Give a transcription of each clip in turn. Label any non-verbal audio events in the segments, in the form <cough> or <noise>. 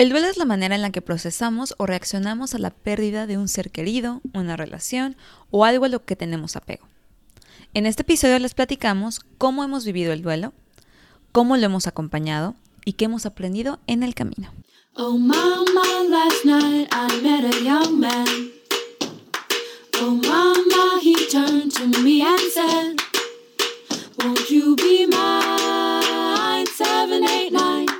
El duelo es la manera en la que procesamos o reaccionamos a la pérdida de un ser querido, una relación o algo a lo que tenemos apego. En este episodio les platicamos cómo hemos vivido el duelo, cómo lo hemos acompañado y qué hemos aprendido en el camino. Oh mama, last night I met a young man. Oh mama, he turned to me and said, Won't you be mine? 789.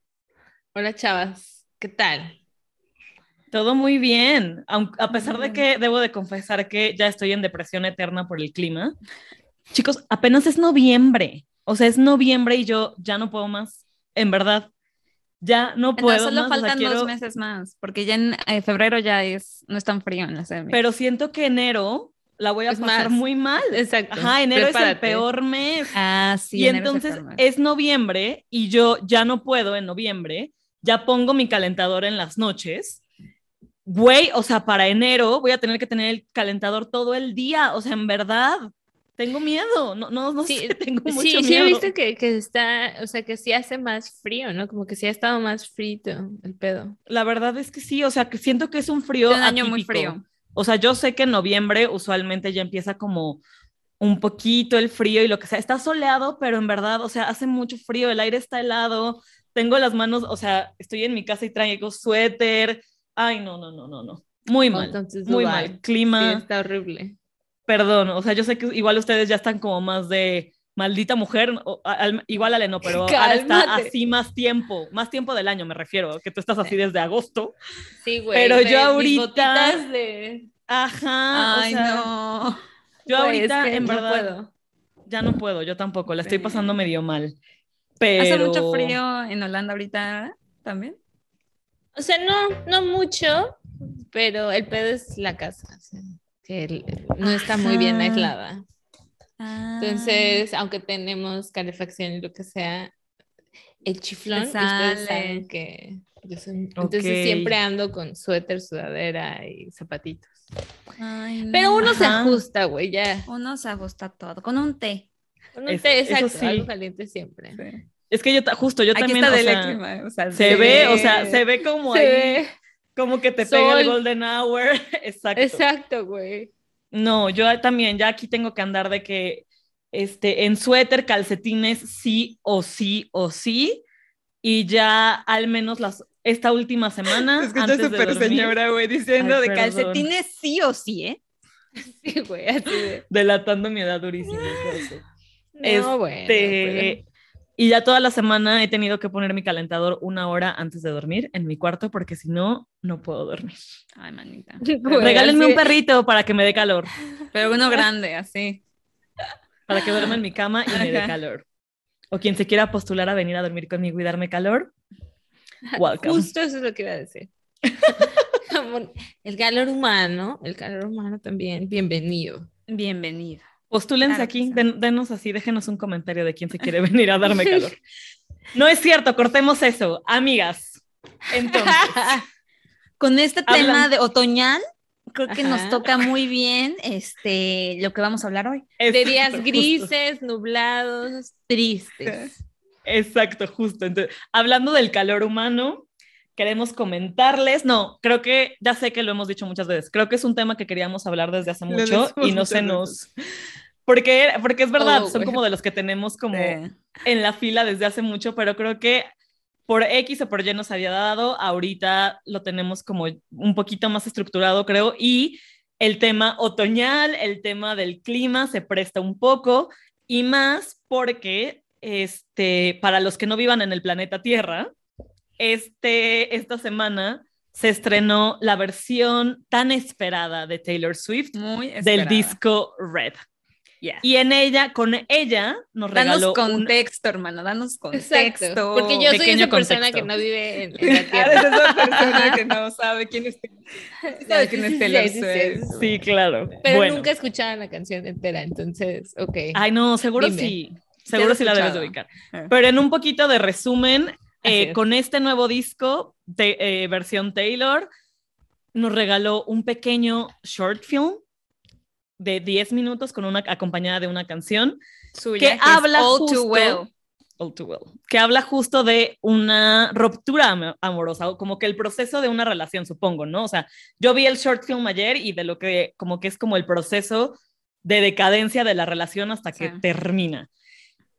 Hola, chavas. ¿Qué tal? Todo muy bien, a pesar de que debo de confesar que ya estoy en depresión eterna por el clima. Chicos, apenas es noviembre, o sea, es noviembre y yo ya no puedo más, en verdad. Ya no puedo. solo faltan dos meses más, porque ya en eh, febrero ya es, no es tan frío en la CM. Pero siento que enero la voy a pasar muy mal. Exacto. Ajá, enero es el peor mes. Ah, sí. Y entonces es noviembre y yo ya no puedo en noviembre ya pongo mi calentador en las noches. Güey, o sea, para enero voy a tener que tener el calentador todo el día. O sea, en verdad, tengo miedo. No, no, no sé, <laughs> tengo mucho sí, miedo. Sí, he visto que, que, está, o sea, que sí hace más frío, ¿no? Como que sí ha estado más frito el pedo. La verdad es que sí, o sea, que siento que es un frío. Un año muy frío. O sea, yo sé que en noviembre usualmente ya empieza como un poquito el frío y lo que sea. Está soleado, pero en verdad, o sea, hace mucho frío, el aire está helado, tengo las manos, o sea, estoy en mi casa y traigo suéter. Ay, no, no, no, no, no. Muy mal. muy mal. Clima. está horrible. Perdón, o sea, yo sé que igual ustedes ya están como más de maldita mujer, igual Ale no, pero ahora está así más tiempo, más tiempo del año me refiero, que tú estás así desde agosto. Sí, güey. Pero yo ahorita... De... Ajá. Ay, no. Yo ahorita, en verdad, puedo. ya no puedo, yo tampoco, la estoy pasando medio mal. ¿Hace mucho frío en Holanda ahorita también? O sea, no, no mucho, pero el pedo es la casa, que no está muy bien aislada. Entonces, aunque tenemos calefacción y lo que sea, el chiflón, ustedes saben que entonces siempre ando con suéter, sudadera y zapatitos. Pero uno se ajusta, güey, ya. Uno se ajusta todo, con un té. Un té, exacto, algo caliente siempre. Es que yo, justo, yo también, o sea, se, ve, o sea, se ve como ahí, como que te pega el golden hour, <laughs> exacto. Exacto, güey. No, yo también, ya aquí tengo que andar de que, este, en suéter, calcetines, sí o sí o sí, y ya al menos las, esta última semana, es que antes súper señora, güey, diciendo de calcetines sí o sí, ¿eh? <laughs> Sí, güey, así de... Delatando mi edad durísima. No, este, bueno, y ya toda la semana he tenido que poner mi calentador una hora antes de dormir en mi cuarto porque si no, no puedo dormir. Ay, manita. <laughs> Regálenme un perrito para que me dé calor. Pero uno grande, así. Para que duerma en mi cama y me dé calor. O quien se quiera postular a venir a dormir conmigo y darme calor, <laughs> welcome. Justo eso es lo que iba a decir. <laughs> el calor humano, el calor humano también, bienvenido. Bienvenido. Postúlense aquí, denos así, déjenos un comentario de quién se quiere <laughs> venir a darme calor. <laughs> No es cierto, cortemos eso. Amigas, entonces. <laughs> Con este tema de otoñal, creo que nos toca muy bien este, lo que vamos a hablar hoy. de días grises, nublados, tristes. Exacto, justo. Entonces, hablando del calor humano, queremos comentarles, no, creo que ya sé que lo hemos dicho muchas veces, creo que es un tema que queríamos hablar desde hace mucho y no se nos... Porque, porque es verdad, oh, son como de los que tenemos como en la fila desde hace mucho, pero creo que por X o por Y nos había dado, ahorita lo tenemos como un poquito más estructurado, creo, y el tema otoñal, el tema del clima se presta un poco, y más porque, este, para los que no vivan en el planeta Tierra, este, esta semana se estrenó la versión tan esperada de Taylor Swift Muy del disco Red. Y en ella, con ella, nos regaló. Danos contexto, hermano, danos contexto. porque yo soy esa persona que no vive en, la <laughs> tierra. Eres esa persona que no sabe quién es, <laughs> sabe quién es Taylor Swift. Sí, claro. Pero nunca escuchaba la canción entera, entonces, ok. Ay, no, seguro sí. Seguro sí la debes de ubicar. Ah. Pero en un poquito de resumen, eh, con este nuevo disco de eh, versión Taylor, nos regaló un pequeño short film de 10 minutos con una acompañada de una canción que habla justo, que habla justo de una ruptura amorosa, como que el proceso de una relación, supongo, ¿no? O sea, yo vi el short film ayer y de lo que como que es como el proceso de decadencia de la relación hasta que termina.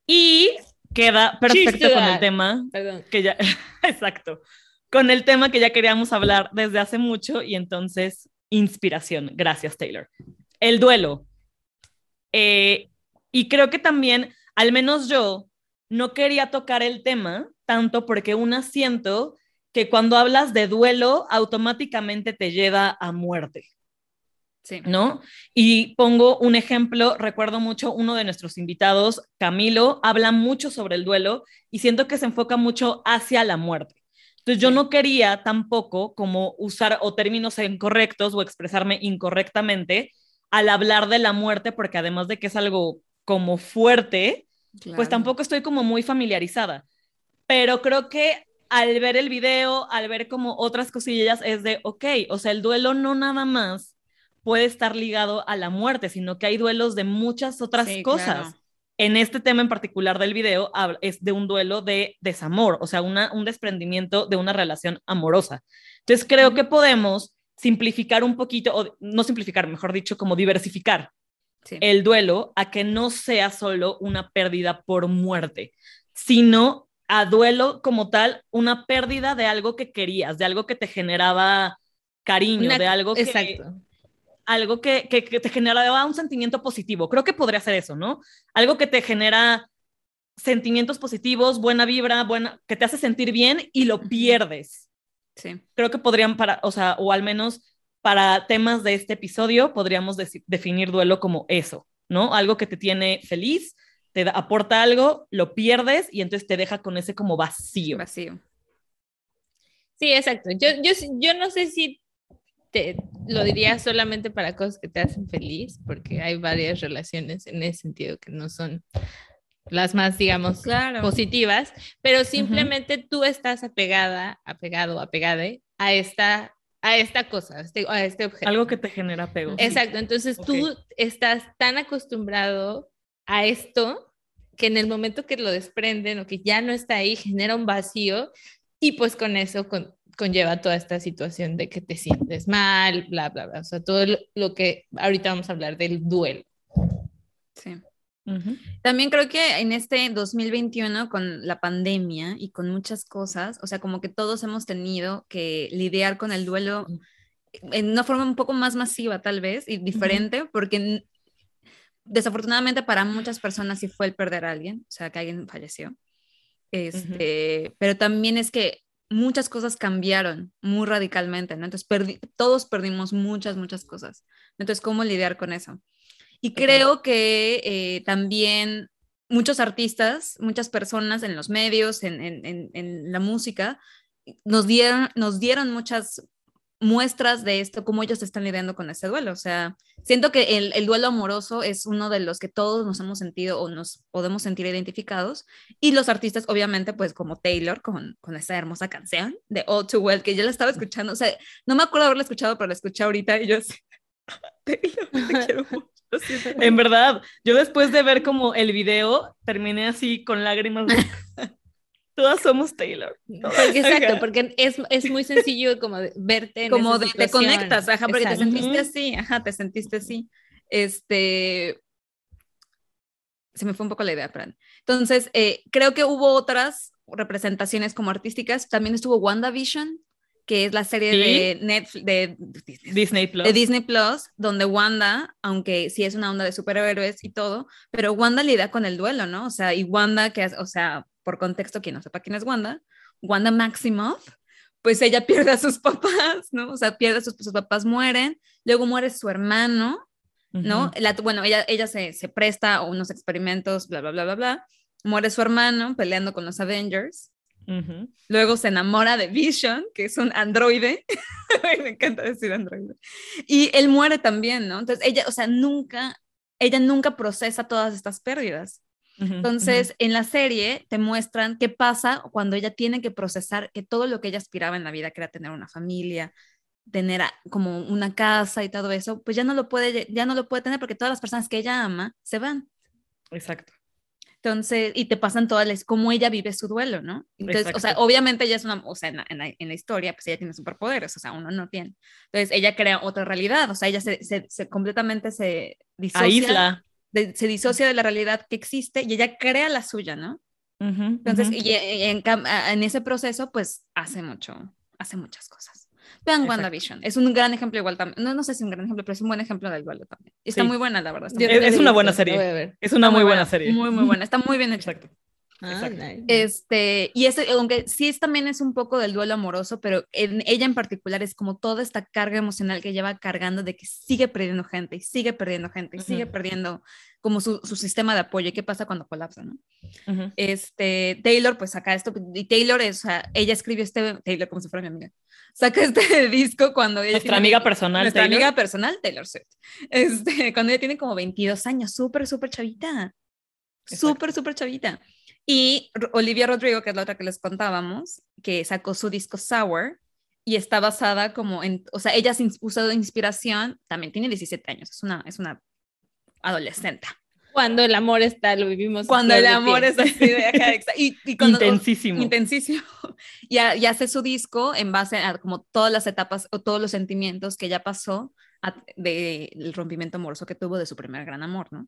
Y queda perfecto con el tema que ya <laughs> exacto, con el tema que ya queríamos hablar desde hace mucho y entonces inspiración. Gracias, Taylor el duelo. Eh, y creo que también, al menos yo, no quería tocar el tema tanto porque una siento que cuando hablas de duelo, automáticamente te lleva a muerte. Sí. ¿No? Y pongo un ejemplo, recuerdo mucho uno de nuestros invitados, Camilo, habla mucho sobre el duelo y siento que se enfoca mucho hacia la muerte. Entonces yo no quería tampoco como usar o términos incorrectos o expresarme incorrectamente al hablar de la muerte, porque además de que es algo como fuerte, pues tampoco estoy como muy familiarizada. Pero creo que al ver el video, al ver como otras cosillas, es de, ok, o sea, el duelo no nada más puede estar ligado a la muerte, sino que hay duelos de muchas otras cosas. En este tema en particular del video es de un duelo de desamor, o sea, una, un desprendimiento de una relación amorosa. Entonces creo que podemos simplificar un poquito, o no simplificar, mejor dicho, como diversificar el duelo a que no sea solo una pérdida por muerte, sino a duelo como tal, una pérdida de algo que querías, de algo que te generaba cariño, de algo que... Exacto. Algo que, que, te generaba un sentimiento positivo. Creo que podría ser eso, ¿no? Algo que te genera sentimientos positivos, buena vibra, buena, que te hace sentir bien y lo pierdes. Sí. Creo que podrían para, o sea, o al menos para temas de este episodio podríamos definir duelo como eso, ¿no? Algo que te tiene feliz, te aporta algo, lo pierdes y entonces te deja con ese como vacío. Vacío. Sí, exacto. Yo, yo, yo no sé si te lo diría solamente para cosas que te hacen feliz, porque hay varias relaciones en ese sentido que no son las más, digamos, positivas, pero simplemente tú estás apegada, apegado, apegade a esta, a esta cosa, a este, este objeto. Algo que te genera apego. Exacto, entonces tú estás tan acostumbrado a esto que en el momento que lo desprenden o que ya no está ahí, genera un vacío y pues con eso conlleva toda esta situación de que te sientes mal, bla, bla, bla, o sea, todo lo que ahorita vamos a hablar del duelo. Sí. También creo que en este 2021 con la pandemia y con muchas cosas, o sea, como que todos hemos tenido que lidiar con el duelo en una forma un poco más masiva tal vez y diferente, porque desafortunadamente para muchas personas sí fue el perder a alguien, o sea, que alguien falleció. Este, Pero también es que muchas cosas cambiaron muy radicalmente, ¿no? Entonces todos perdimos muchas, muchas cosas. Entonces, ¿cómo lidiar con eso? Y creo que eh, también muchos artistas, muchas personas en los medios, en, en, en, la música, nos dieron, nos dieron muchas muestras de esto, cómo ellos están lidiando con este duelo. O sea, siento que el, el, duelo amoroso es uno de los que todos nos hemos sentido o nos podemos sentir identificados. Y los artistas, obviamente, pues como Taylor, con, con esa hermosa canción de All Too Well, que yo la estaba escuchando. O sea, no me acuerdo haberla escuchado, pero la escuché ahorita y yo así, <laughs> Taylor, te <laughs> quiero mucho. en verdad, yo después de ver como el video, terminé así con lágrimas. <laughs> Todas somos Taylor. exacto, porque es, es, muy sencillo como verte en Como te conectas, ajá, porque te sentiste así, ajá, te sentiste así. Este... Se me fue un poco la idea, Fran. Entonces, eh, creo que hubo otras representaciones como artísticas. También estuvo WandaVision, que es la serie de, Netflix, de Disney, Plus. de Disney Plus, donde Wanda, aunque sí es una onda de superhéroes y todo, pero Wanda lidia con el duelo, ¿no? O sea, y Wanda, que es, o sea, por contexto, quien no sepa quién es Wanda, Wanda Maximoff, pues ella <laughs> pierde a sus papás, ¿no? O sea, pierde a sus, sus papás, mueren, luego muere su hermano, ¿no? La, bueno, ella, ella se, se, presta a unos experimentos, bla, bla, bla, bla, bla. Muere su hermano peleando con los Avengers. Luego se enamora de Vision, que es un androide. <laughs> Me encanta decir androide. Y él muere también, ¿no? Entonces ella, o sea, nunca, ella nunca procesa todas estas pérdidas. Entonces, en la serie te muestran qué pasa cuando ella tiene que procesar que todo lo que ella aspiraba en la vida, que era tener una familia, tener como una casa y todo eso, pues ya no lo puede, ya no lo puede tener porque todas las personas que ella ama se van. Exacto. Entonces, y te pasan todas las, cómo ella vive su duelo, ¿no? Entonces, o sea, obviamente ella es una, o sea, en la, en la, historia, pues ella tiene superpoderes, o sea, uno no tiene. Entonces, ella crea otra realidad, o sea, ella se, se, completamente se disocia. Se disocia de la realidad que existe y ella crea la suya, ¿no? Entonces, y, en, en, ese proceso, pues hace mucho, hace muchas cosas. Vean WandaVision. Es un gran ejemplo igual también. No, no sé si es un gran ejemplo, pero es un buen ejemplo del duelo también. Está muy buena, la verdad. Es, una buena serie. Es una muy buena, serie. Muy, muy buena. Está muy bien hecha. Exacto. Ah, este, y este, aunque sí es, también es un poco del duelo amoroso, pero en ella en particular es como toda esta carga emocional que lleva cargando de que sigue perdiendo gente y sigue perdiendo gente y sigue perdiendo como su, su, sistema de apoyo. ¿Y qué pasa cuando colapsa? ¿no? este, Taylor, pues saca esto, y Taylor es, o sea, ella escribió este, Taylor como si fuera mi amiga, saca este <laughs> disco cuando ella... Nuestra amiga personal. Nuestra amiga personal, Taylor Swift. Este, cuando ella tiene como 22 años, súper, súper chavita. Súper, súper chavita. Y Olivia Rodrigo, que es la otra que les contábamos, que sacó su disco Sour y está basada como en, o sea, ella se usó de inspiración, también tiene 17 años, es una, es una adolescente. Cuando el amor está, lo vivimos. Cuando el amor es así de <laughs> y, intensísimo. intensísimo. <laughs> Y, y, hace su disco en base a como todas las etapas o todos los sentimientos que ya pasó del rompimiento amoroso que tuvo de su primer gran amor, ¿no?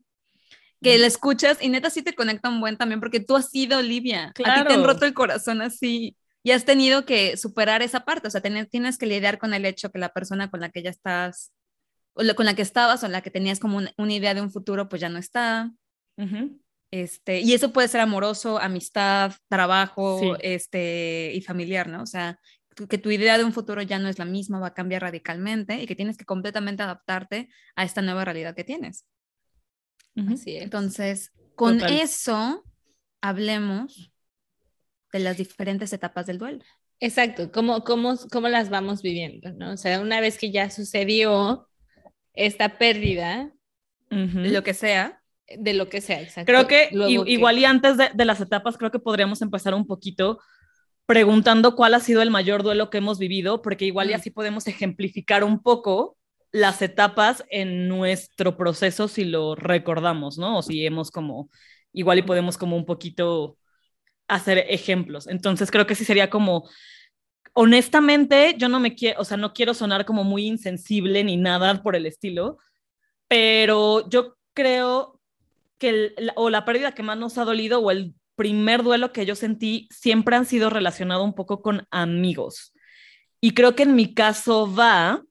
Que la escuchas y neta sí te conecta un buen también porque tú has sido Olivia, a ti te han roto el corazón así y has tenido que superar esa parte, o sea, tienes que lidiar con el hecho que la persona con la que ya estás, o con la que estabas o la que tenías como una idea de un futuro, pues ya no está. este, y eso puede ser amoroso, amistad, trabajo este, y familiar, ¿no? O sea, que tu idea de un futuro ya no es la misma, va a cambiar radicalmente y que tienes que completamente adaptarte a esta nueva realidad que tienes. Entonces, con eso hablemos de las diferentes etapas del duelo. Exacto, ¿Cómo, cómo, cómo las vamos viviendo, ¿no? O sea, una vez que ya sucedió esta pérdida, lo que sea, de lo que sea, exacto. Creo que igual y antes de, de, las etapas, creo que podríamos empezar un poquito preguntando cuál ha sido el mayor duelo que hemos vivido, porque igual y así podemos ejemplificar un poco las etapas en nuestro proceso si lo recordamos, ¿no? O si hemos como, igual y podemos como un poquito hacer ejemplos. Entonces creo que sí sería como, honestamente, yo no me quiero, o sea, no quiero sonar como muy insensible ni nada por el estilo, pero yo creo que o la pérdida que más nos ha dolido o el primer duelo que yo sentí siempre han sido relacionado un poco con amigos. Y creo que en mi caso va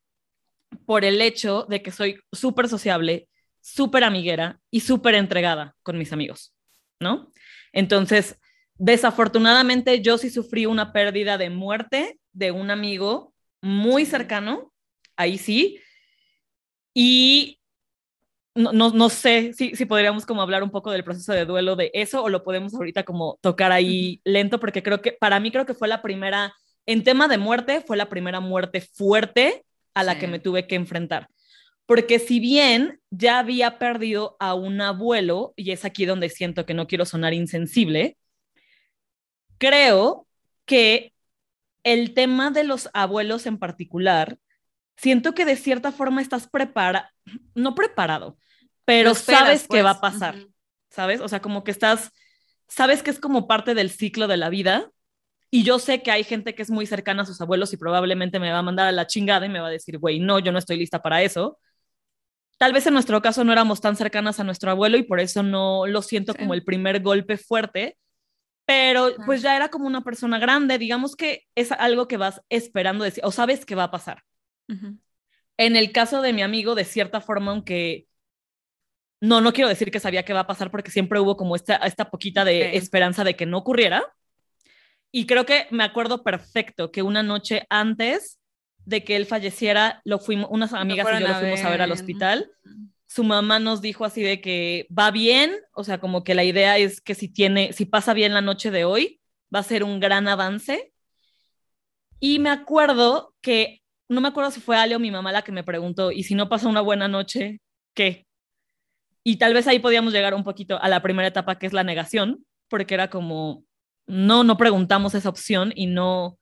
por el hecho de que soy súper sociable, súper amiguera y súper entregada con mis amigos, ¿no? Entonces, desafortunadamente yo sí sufrí una pérdida de muerte de un amigo muy cercano, ahí sí, y no, no, sé si, si, podríamos como hablar un poco del proceso de duelo de eso o lo podemos ahorita como tocar ahí lento, porque creo que para mí creo que fue la primera, en tema de muerte, fue la primera muerte fuerte a la que me tuve que enfrentar. Porque si bien ya había perdido a un abuelo, y es aquí donde siento que no quiero sonar insensible, creo que el tema de los abuelos en particular, siento que de cierta forma estás preparado, no preparado, pero sabes que va a pues. pasar, ¿sabes? O sea, como que estás, sabes que es como parte del ciclo de la vida y yo sé que hay gente que es muy cercana a sus abuelos y probablemente me va a mandar a la chingada y me va a decir, güey, no, yo no estoy lista para eso. Tal vez en nuestro caso no éramos tan cercanas a nuestro abuelo y por eso no lo siento como el primer golpe fuerte, pero pues ya era como una persona grande, digamos que es algo que vas esperando decir, o sabes que va a pasar. En el caso de mi amigo, de cierta forma, aunque no, no quiero decir que sabía que va a pasar porque siempre hubo como esta, esta poquita de esperanza de que no ocurriera, y creo que me acuerdo perfecto que una noche antes de que él falleciera, lo fuimos, unas amigas y yo lo fuimos a ver al hospital. su mamá nos dijo así de que va bien, o sea, como que la idea es que si tiene, si pasa bien la noche de hoy, va a ser un gran avance. Y me acuerdo que, no me acuerdo si fue Ale o mi mamá la que me preguntó, ¿y si no pasa una buena noche, qué? Y tal vez ahí podíamos llegar un poquito a la primera etapa, que es la negación, porque era como, no, no preguntamos esa opción y no,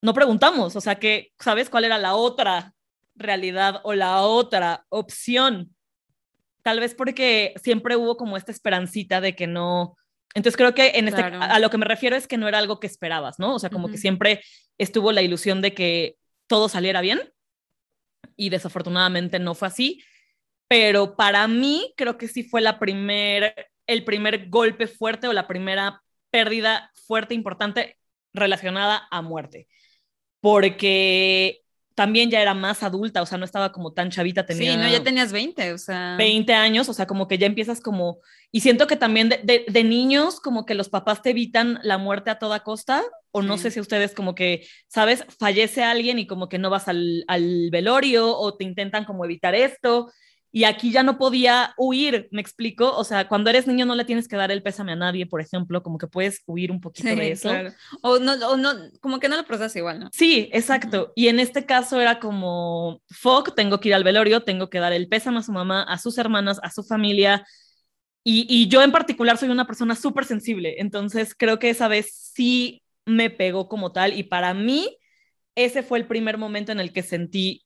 no preguntamos, o sea, que, ¿sabes cuál era la otra realidad o la otra opción? Tal vez porque siempre hubo como esta esperancita de que no, entonces creo que en este, a lo que me refiero es que no era algo que esperabas, ¿no? O sea, como que siempre estuvo la ilusión de que todo saliera bien y desafortunadamente no fue así pero para mí creo que sí fue la primer, el primer golpe fuerte o la primera pérdida fuerte, importante relacionada a muerte, porque también ya era más adulta, o sea, no estaba como tan chavita, tenía... Sí, no, ya tenías 20, o sea... 20 años, o sea, como que ya empiezas como... Y siento que también de, de, niños, como que los papás te evitan la muerte a toda costa, o no sé si ustedes como que, ¿sabes? Fallece alguien y como que no vas al, al velorio, o te intentan como evitar esto, y aquí ya no podía huir, me explico, o sea, cuando eres niño no le tienes que dar el pésame a nadie, por ejemplo, como que puedes huir un poquito de eso. O, no, o no, como que no lo procesas igual, ¿no? Sí, exacto. Y en este caso era como, fuck, tengo que ir al velorio, tengo que dar el pésame a su mamá, a sus hermanas, a su familia. Y, y yo en particular soy una persona súper sensible, entonces creo que esa vez sí me pegó como tal y para mí ese fue el primer momento en el que sentí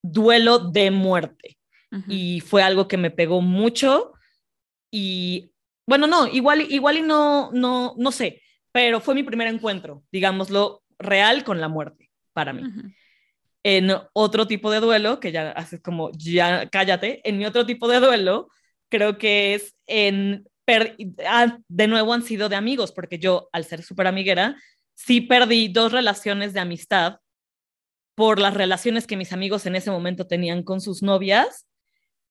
duelo de muerte y fue algo que me pegó mucho y bueno, no, igual, igual y no, no, no sé, pero fue mi primer encuentro, digámoslo, real con la muerte para mí. En otro tipo de duelo, que ya haces como, ya cállate, en mi otro tipo de duelo, creo que es en, ah, de nuevo han sido de amigos, porque yo, al ser súper amiguera, sí perdí dos relaciones de amistad por las relaciones que mis amigos en ese momento tenían con sus novias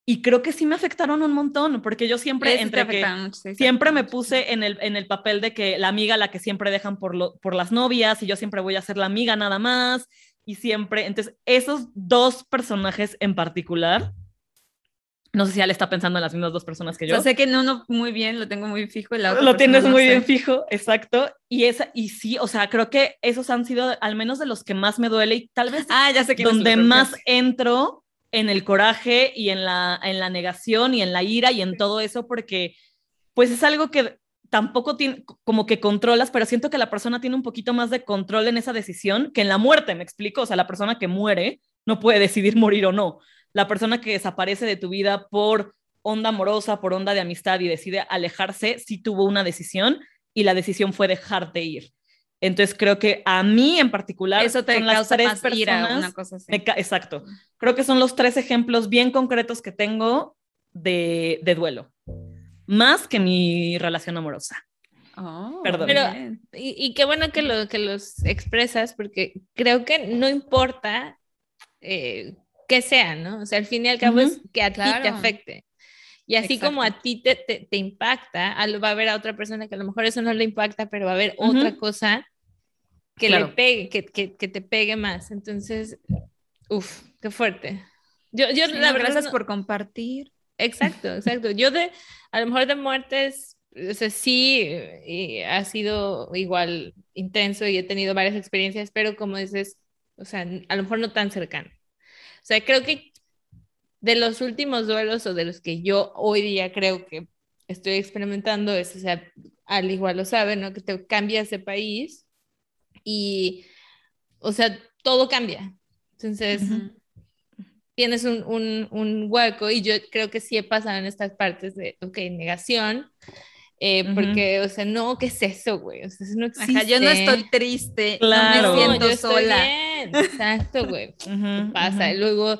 y creo que sí me afectaron un montón, porque yo siempre, entre que, siempre me puse en el, en el papel de que la amiga la que siempre dejan por, lo, por las novias y yo siempre voy a ser la amiga nada más y siempre, entonces esos dos personajes en particular, no sé si él está pensando en las mismas dos personas que yo. O sé que no, no, muy bien, lo tengo muy fijo. lo tienes muy bien fijo, exacto. Y esa, y sí, o sea, creo que esos han sido al menos de los que más me duele y tal vez ah, ya sé que donde más entro en el coraje y en la, en la negación y en la ira y en todo eso, porque pues es algo que tampoco tiene, como que controlas, pero siento que la persona tiene un poquito más de control en esa decisión que en la muerte, me explico, o sea, la persona que muere no puede <laughs> decidir morir o no. La persona que desaparece de tu vida por onda amorosa, por onda de amistad y decide alejarse, sí tuvo una decisión y la decisión fue dejarte ir. Entonces creo que a mí en particular eso te son las tres personas, una cosa así. exacto. Creo que son los tres ejemplos bien concretos que tengo de, de duelo, más que mi relación amorosa. Oh, Perdón. Pero, y, y, qué bueno que, lo, que los expresas, porque creo que no importa eh, que sea, ¿no? O sea, al fin y al cabo es que a ti te afecte. Y así como a ti te, te, impacta, va a haber a otra persona que a lo mejor eso no le impacta, pero va a haber otra cosa que le pegue, que, que, que, te pegue más. Entonces, uff, qué fuerte. Yo, yo la verdad. Gracias por compartir. Exacto, <laughs> exacto. Yo de, a lo mejor de muertes, o sea, sí, y ha sido igual intenso y he tenido varias experiencias, pero como dices, o sea, a lo mejor no tan cercano. O sea, creo que de los últimos duelos o de los que yo hoy día creo que estoy experimentando es, o sea, al igual lo saben, ¿no? Que te cambias de país y, o sea, todo cambia. Entonces, tienes un, un, un, hueco y yo creo que sí he pasado en estas partes de, ok, negación. Eh, porque, o sea, no, ¿qué es eso, güey? O sea, eso no existe. yo no estoy triste, claro. no me siento sola. Exacto, güey. <laughs> pasa. Luego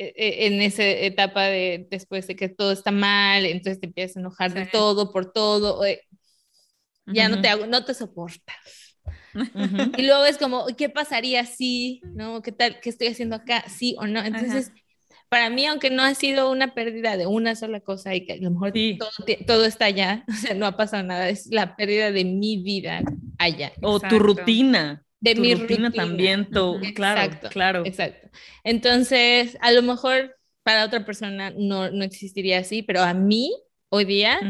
en esa etapa de después de que todo está mal, entonces te empiezas a enojar de todo por todo, ya no te hago, no te soportas. Y luego es como, ¿qué pasaría si, no? ¿Qué tal? ¿Qué estoy haciendo acá? ¿Sí o no? Entonces, para mí, aunque no ha sido una pérdida de una sola cosa y que a lo mejor todo, todo, está allá, <laughs> o sea, no ha pasado nada, es la pérdida de mi vida allá. O tu rutina de mi rutina, también, tú, claro, exacto, claro. Exacto. Entonces, a lo mejor para otra persona no, no existiría así, pero a mí hoy día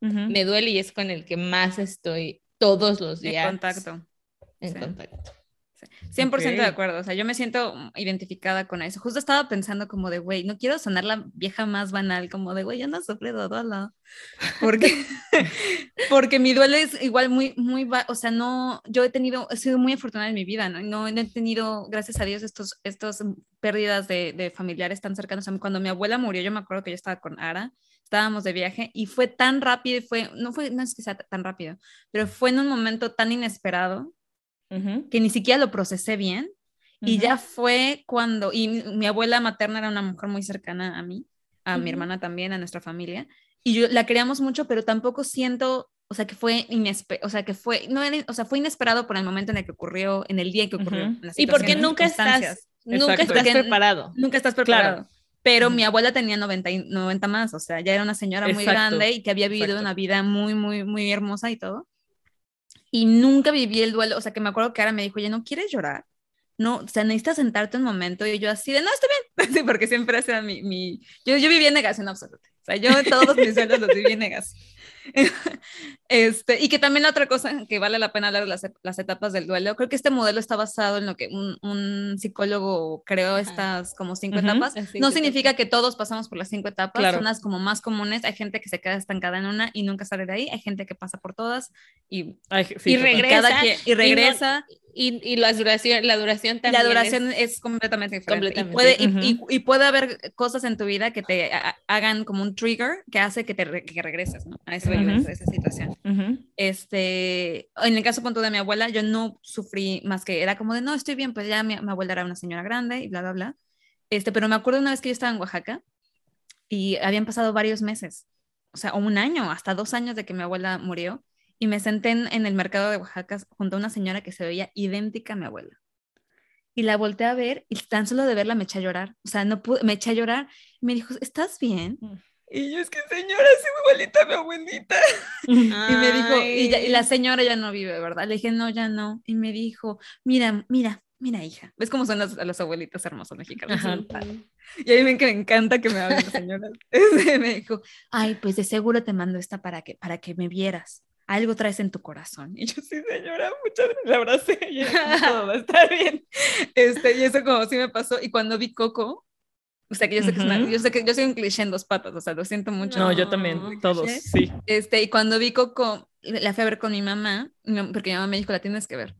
me duele y es con el que más estoy todos los días. En contacto. En contacto. 100% de acuerdo, o sea, yo me siento identificada con eso. Justo estaba pensando como de, güey, no quiero sonar la vieja más banal, como de, güey, yo no sufrí de. Porque, <laughs> porque mi duelo es igual muy, muy, o sea, no, yo he tenido, he sido muy afortunada en mi vida, ¿no? No he tenido, gracias a Dios, estos, estos pérdidas de, de familiares tan cercanos a mí. Cuando mi abuela murió, yo me acuerdo que yo estaba con Ara, estábamos de viaje y fue tan rápido, fue, no fue, no es que sea tan rápido, pero fue en un momento tan inesperado que ni siquiera lo procesé bien. Y ya fue cuando, y mi, abuela materna era una mujer muy cercana a mí, a mi hermana también, a nuestra familia, y yo la queríamos mucho, pero tampoco siento, o sea, que fue inesperado, o sea, que fue, no o sea, fue inesperado por el momento en el que ocurrió, en el día en que ocurrió. y porque nunca estás, nunca estás preparado. Nunca estás preparado. Pero mi abuela tenía 90, 90 más, o sea, ya era una señora muy grande y que había vivido una vida muy, muy, muy hermosa y todo y nunca viví el duelo, o sea, que me acuerdo que ahora me dijo, oye, ¿no quieres llorar? No, o sea, necesitas sentarte un momento y yo así de, no, estoy bien, <laughs> sí, porque siempre era mi, mi... Yo, yo viví en negación absoluta, o sea, yo todos mis duelos los viví en negación. <laughs> Este, y que también la otra cosa que vale la pena hablar de las, las, etapas del duelo, creo que este modelo está basado en lo que un, un psicólogo creó estas como cinco etapas. no significa que todos pasamos por las cinco etapas, son las como más comunes. Hay gente que se queda estancada en una y nunca sale de ahí, hay gente que pasa por todas y, y regresa. Y, regresa. Y, y, la, duración, la duración también. La duración es, completamente diferente. y, puede, y, puede haber cosas en tu vida que te hagan como un trigger que hace que te que regreses ¿no? a, ese, esa situación. este, en el caso punto de mi abuela, yo no sufrí más que era como de no, estoy bien, pues ya mi, mi, abuela era una señora grande y bla, bla, bla. Este, pero me acuerdo una vez que yo estaba en Oaxaca y habían pasado varios meses, o sea, un año, hasta dos años de que mi abuela murió y me senté en, el mercado de Oaxaca junto a una señora que se veía idéntica a mi abuela. Y la volteé a ver y tan solo de verla me eché a llorar. O sea, no pude, me eché a llorar. Y me dijo, ¿estás bien? Mm. Y yo, es que señora, es igualita a mi abuelita. <laughs> y me dijo, y, la señora ya no vive, ¿verdad? Le dije, no, ya no. Y me dijo, mira, mira, mira, hija. ¿Ves cómo son las, las abuelitas hermosas mexicanas? Y a mí me encanta que me hablen las señoras. <laughs> me dijo, ay, pues de seguro te mando esta para que, para que me vieras algo traes en tu corazón. Y yo, sí, señora, muchas gracias, la abracé y todo va a <laughs> estar bien. Este, y eso como sí me pasó. Y cuando vi Coco, o sea, que yo sé, que, yo sé que yo soy un cliché en dos patas, o sea, lo siento mucho. No, yo también, todos, sí. Este, y cuando vi Coco, la fui a ver con mi mamá, porque mi mamá me dijo, la tienes que ver.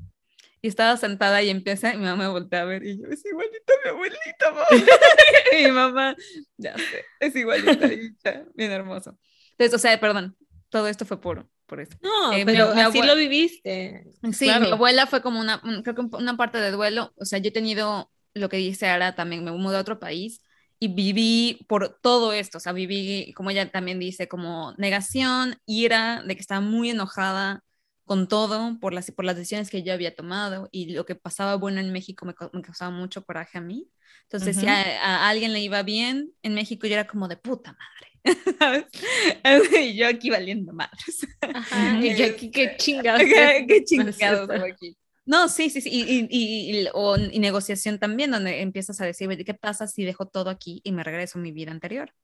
Y estaba sentada y empieza, y mi mamá me voltea a ver, y yo, es igualita a mi abuelita, mamá. <laughs> y mi mamá, ya sé, es igualita, y ya, bien hermoso. Entonces, o sea, perdón, todo esto fue por, por eso. No, eh, pero así lo viviste. Sí, mi abuela fue como una, creo que una parte de duelo. O sea, yo he tenido lo que dice ahora también, me mudé a otro país y viví por todo esto. O sea, viví, como ella también dice, como negación, ira, de que estaba muy enojada con todo por las, por las decisiones que yo había tomado y lo que pasaba bueno en México me, me causaba mucho coraje a mí. Entonces, si a, a, alguien le iba bien en México, yo era como de puta madre. <laughs> y yo aquí valiendo madres. <laughs> y yo aquí, qué chingados. <laughs> qué, chingados aquí. No, sí, sí, sí. Y, y, y, o, y, negociación también, donde empiezas a decir, ¿qué pasa si dejo todo aquí y me regreso a mi vida anterior?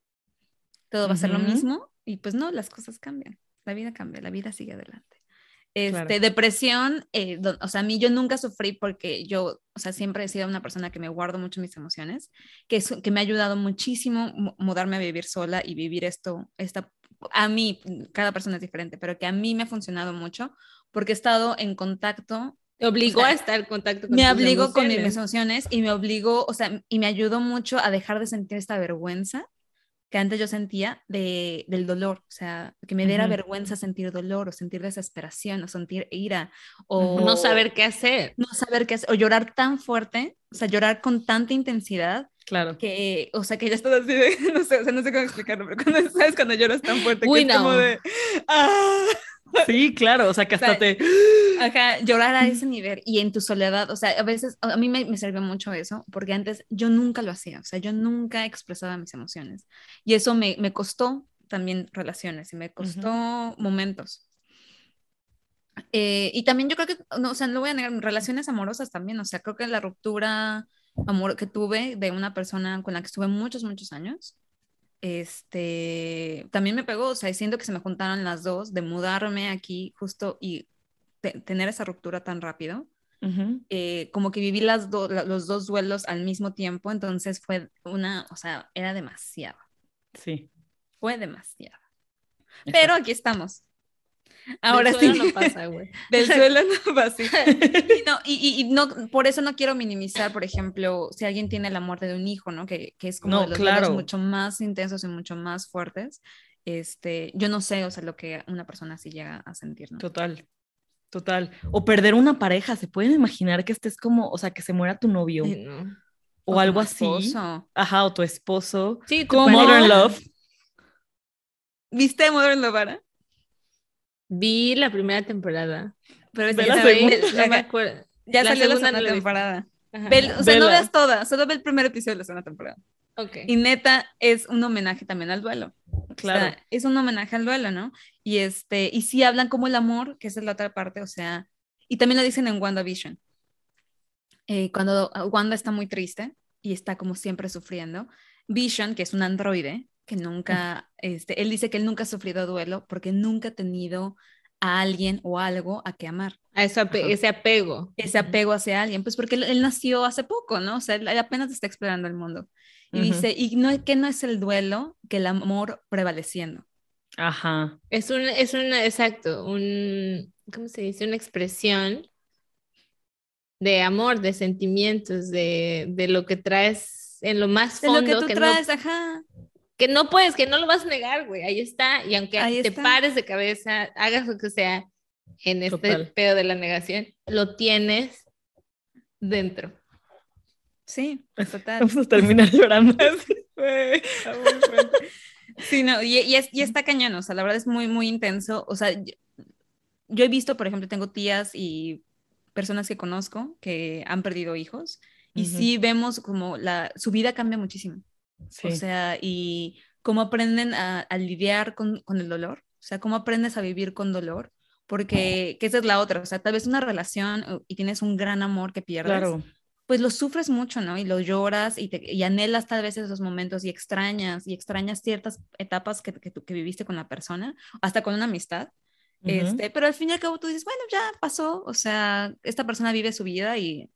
Todo va a ser lo mismo. Y pues no, las cosas cambian. La vida cambia, la vida sigue adelante. Este, Depresión, eh, o sea, a mí yo nunca sufrí porque yo, o sea, siempre he sido una persona que me guardo mucho mis emociones, que, es, que me ha ayudado muchísimo mudarme a vivir sola y vivir esto, esta, a mí, cada persona es diferente, pero que a mí me ha funcionado mucho porque he estado en contacto. Te obligó a estar en contacto con Me obligó con mis emociones y me obligó, o sea, y me ayudó mucho a dejar de sentir esta vergüenza que antes yo sentía de, del dolor, o sea, que me diera vergüenza sentir dolor o sentir desesperación o sentir ira o no saber qué hacer. No saber qué hacer o llorar tan fuerte, o sea, llorar con tanta intensidad. Claro. Que, o sea, que ya estás así de, <laughs> no sé, o sea, no sé cómo explicarlo, pero cuando, <laughs> ¿sabes? Cuando lloras tan fuerte, que es como de, ah, Sí, claro, o sea, que hasta te... Ajá, llorar a ese <laughs> nivel y en tu soledad, o sea, a veces, a mí me, me sirvió mucho eso, porque antes yo nunca lo hacía, o sea, yo nunca expresaba mis emociones. Y eso me, me costó también relaciones y me costó momentos. Eh, y también yo creo que, no, o sea, no voy a negar, relaciones amorosas también, o sea, creo que la ruptura amor que tuve de una persona con la que estuve muchos, muchos años, este, también me pegó, o sea, siento que se me juntaron las dos, de mudarme aquí justo y tener esa ruptura tan rápido. Eh, como que viví las los dos duelos al mismo tiempo, entonces fue una, o sea, era demasiado. Sí. Fue demasiado. Pero aquí estamos. Ahora sí. no pasa, güey. <laughs> Del suelo no pasa. <laughs> y, no, y, y, no, por eso no quiero minimizar, por ejemplo, si alguien tiene la muerte de un hijo, ¿no? Que, que es como de los claro. mucho más intensos y mucho más fuertes. Este, yo no sé, o sea, lo que una persona así llega a sentir, ¿no? Total. Total. O perder una pareja, ¿se pueden imaginar que estés como, o sea, que se muera tu novio? no. O, algo así. Ajá, o tu esposo. Sí, como Modern Love. ¿Viste Modern Love, Ara? Vi la primera temporada. Pero es que no me acuerdo. <laughs> ya la salió la segunda temporada. o sea, no veas toda, solo ve el primer episodio de la segunda temporada. Okay. Y neta, es un homenaje también al duelo. Claro. O sea, es un homenaje al duelo, ¿no? Y este, y sí hablan como el amor, que esa es la otra parte, o sea, y también lo dicen en WandaVision. Eh, cuando Wanda está muy triste y está como siempre sufriendo, Vision, que es un androide, que nunca, este, él dice que él nunca ha sufrido duelo porque nunca ha tenido a alguien o algo a que amar. A eso ese apego. Ese apego hacia alguien, pues porque él, nació hace poco, ¿no? O sea, él apenas está explorando el mundo. Y dice, y no, que no es el duelo, que el amor prevaleciendo. Ajá. Es un, es un, exacto, un, ¿cómo se dice? Una expresión de amor, de sentimientos, de, de lo que traes en lo más fondo. De lo que tú traes, ajá que no puedes, que no lo vas a negar, güey, ahí está, y aunque te pares de cabeza, hagas lo que sea en este pedo de la negación, lo tienes dentro. Sí, total. Vamos a terminar llorando. <laughs> sí, no, y, y, es, y, está cañón, o sea, la verdad es muy, muy intenso, o sea, yo, yo he visto, por ejemplo, tengo tías y personas que conozco que han perdido hijos, y sí vemos como la, su vida cambia muchísimo. O sea, y cómo aprenden a, lidiar con, con, el dolor, o sea, cómo aprendes a vivir con dolor, porque que esa es la otra, o sea, tal vez una relación y tienes un gran amor que pierdes, claro. pues lo sufres mucho, ¿no? Y lo lloras y, te, y anhelas tal vez esos momentos y extrañas, y extrañas ciertas etapas que, que, que viviste con la persona, hasta con una amistad. Este, pero al fin y al cabo tú dices, bueno, ya pasó, o sea, esta persona vive su vida y,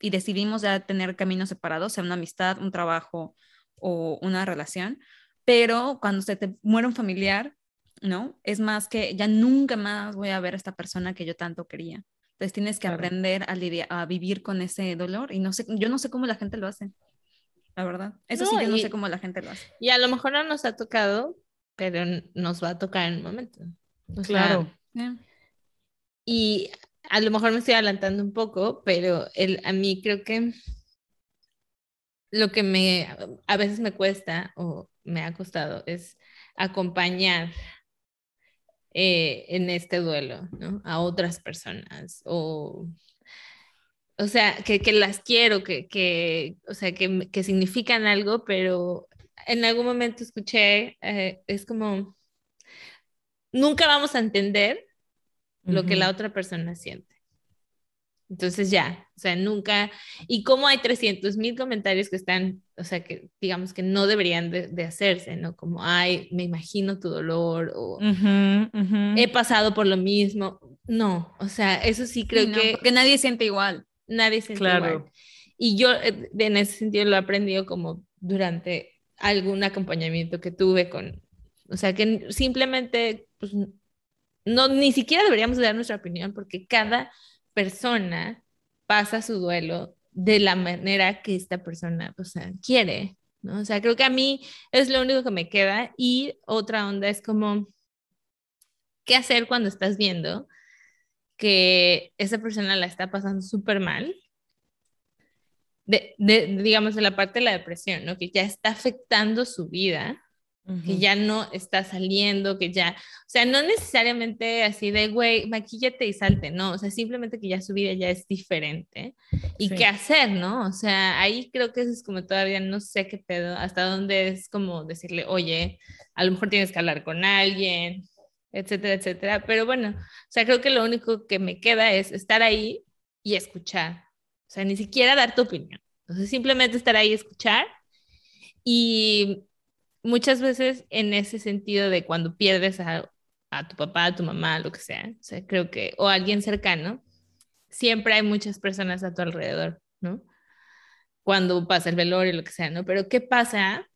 y decidimos ya tener caminos separados, sea una amistad, un trabajo, o una relación, pero cuando se te muere un familiar, ¿no? Es más que ya nunca más voy a ver a esta persona que yo tanto quería. Entonces tienes que aprender a, lidiar, a vivir con ese dolor y no sé, yo no sé cómo la gente lo hace, la verdad. Eso sí, yo no sé cómo la gente lo hace. Y a lo mejor no nos ha tocado, pero nos va a tocar en un momento. claro. Y a lo mejor me estoy adelantando un poco, pero el, a mí creo que lo que me a veces me cuesta o me ha costado es acompañar eh, en este duelo ¿no? a otras personas o o sea que, que las quiero que, que o sea que, que, significan algo pero en algún momento escuché eh, es como nunca vamos a entender lo que la otra persona siente entonces ya, o sea, nunca, y como hay 300 mil comentarios que están, o sea, que digamos que no deberían de, hacerse, ¿no? Como, ay, me imagino tu dolor o he pasado por lo mismo. No, o sea, eso sí creo que... Porque nadie siente igual. Nadie siente igual. Y yo eh, en ese sentido lo he aprendido como durante algún acompañamiento que tuve con, o sea, que simplemente, pues, no, ni siquiera deberíamos dar nuestra opinión porque cada persona pasa su duelo de la manera que esta persona, o sea, quiere, ¿no? O sea, creo que a mí es lo único que me queda y otra onda es como, ¿qué hacer cuando estás viendo que esa persona la está pasando súper mal? De, digamos, de la parte de la depresión, ¿no? Que ya está afectando su vida que ya no está saliendo, que ya, o sea, no necesariamente así de, güey, maquillate y salte, no, o sea, simplemente que ya su vida ya es diferente y qué hacer, ¿no? O sea, ahí creo que eso es como todavía no sé qué pedo, hasta dónde es como decirle, oye, a lo mejor tienes que hablar con alguien, etcétera, etcétera, pero bueno, o sea, creo que lo único que me queda es estar ahí y escuchar, o sea, ni siquiera dar tu opinión, o Entonces, simplemente estar ahí, escuchar y muchas veces en ese sentido de cuando pierdes a, a tu papá, a tu mamá, lo que sea, o sea, creo que, o a alguien cercano, siempre hay muchas personas a tu alrededor, ¿no? Cuando pasa el velorio, lo que sea, ¿no? Pero ¿qué pasa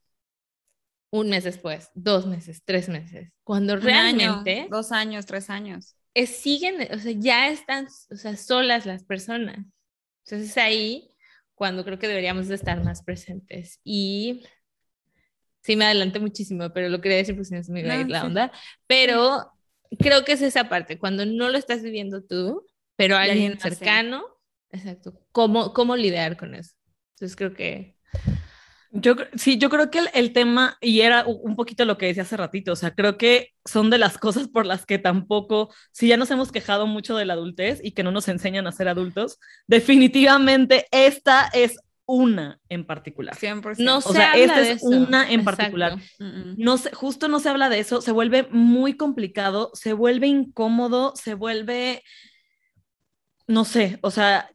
un mes después, dos meses, tres meses? Cuando realmente... dos años, tres años. Es, siguen, o sea, ya están, o sea, solas las personas. Entonces ahí cuando creo que deberíamos de estar más presentes. Y sí me adelanté muchísimo, pero lo quería decir pues si no se me iba a ir la onda. Pero creo que es esa parte, cuando no lo estás viviendo tú, pero alguien cercano, exacto, ¿cómo, cómo lidiar con eso? Entonces creo que... Yo, sí, yo creo que el, tema, y era un poquito lo que decía hace ratito, o sea, creo que son de las cosas por las que tampoco, si ya nos hemos quejado mucho de la adultez y que no nos enseñan a ser adultos, definitivamente esta es una en particular. 100%. No se o sea, esta es una en particular. No se, justo no se habla de eso, se vuelve muy complicado, se vuelve incómodo, se vuelve, no sé, o sea,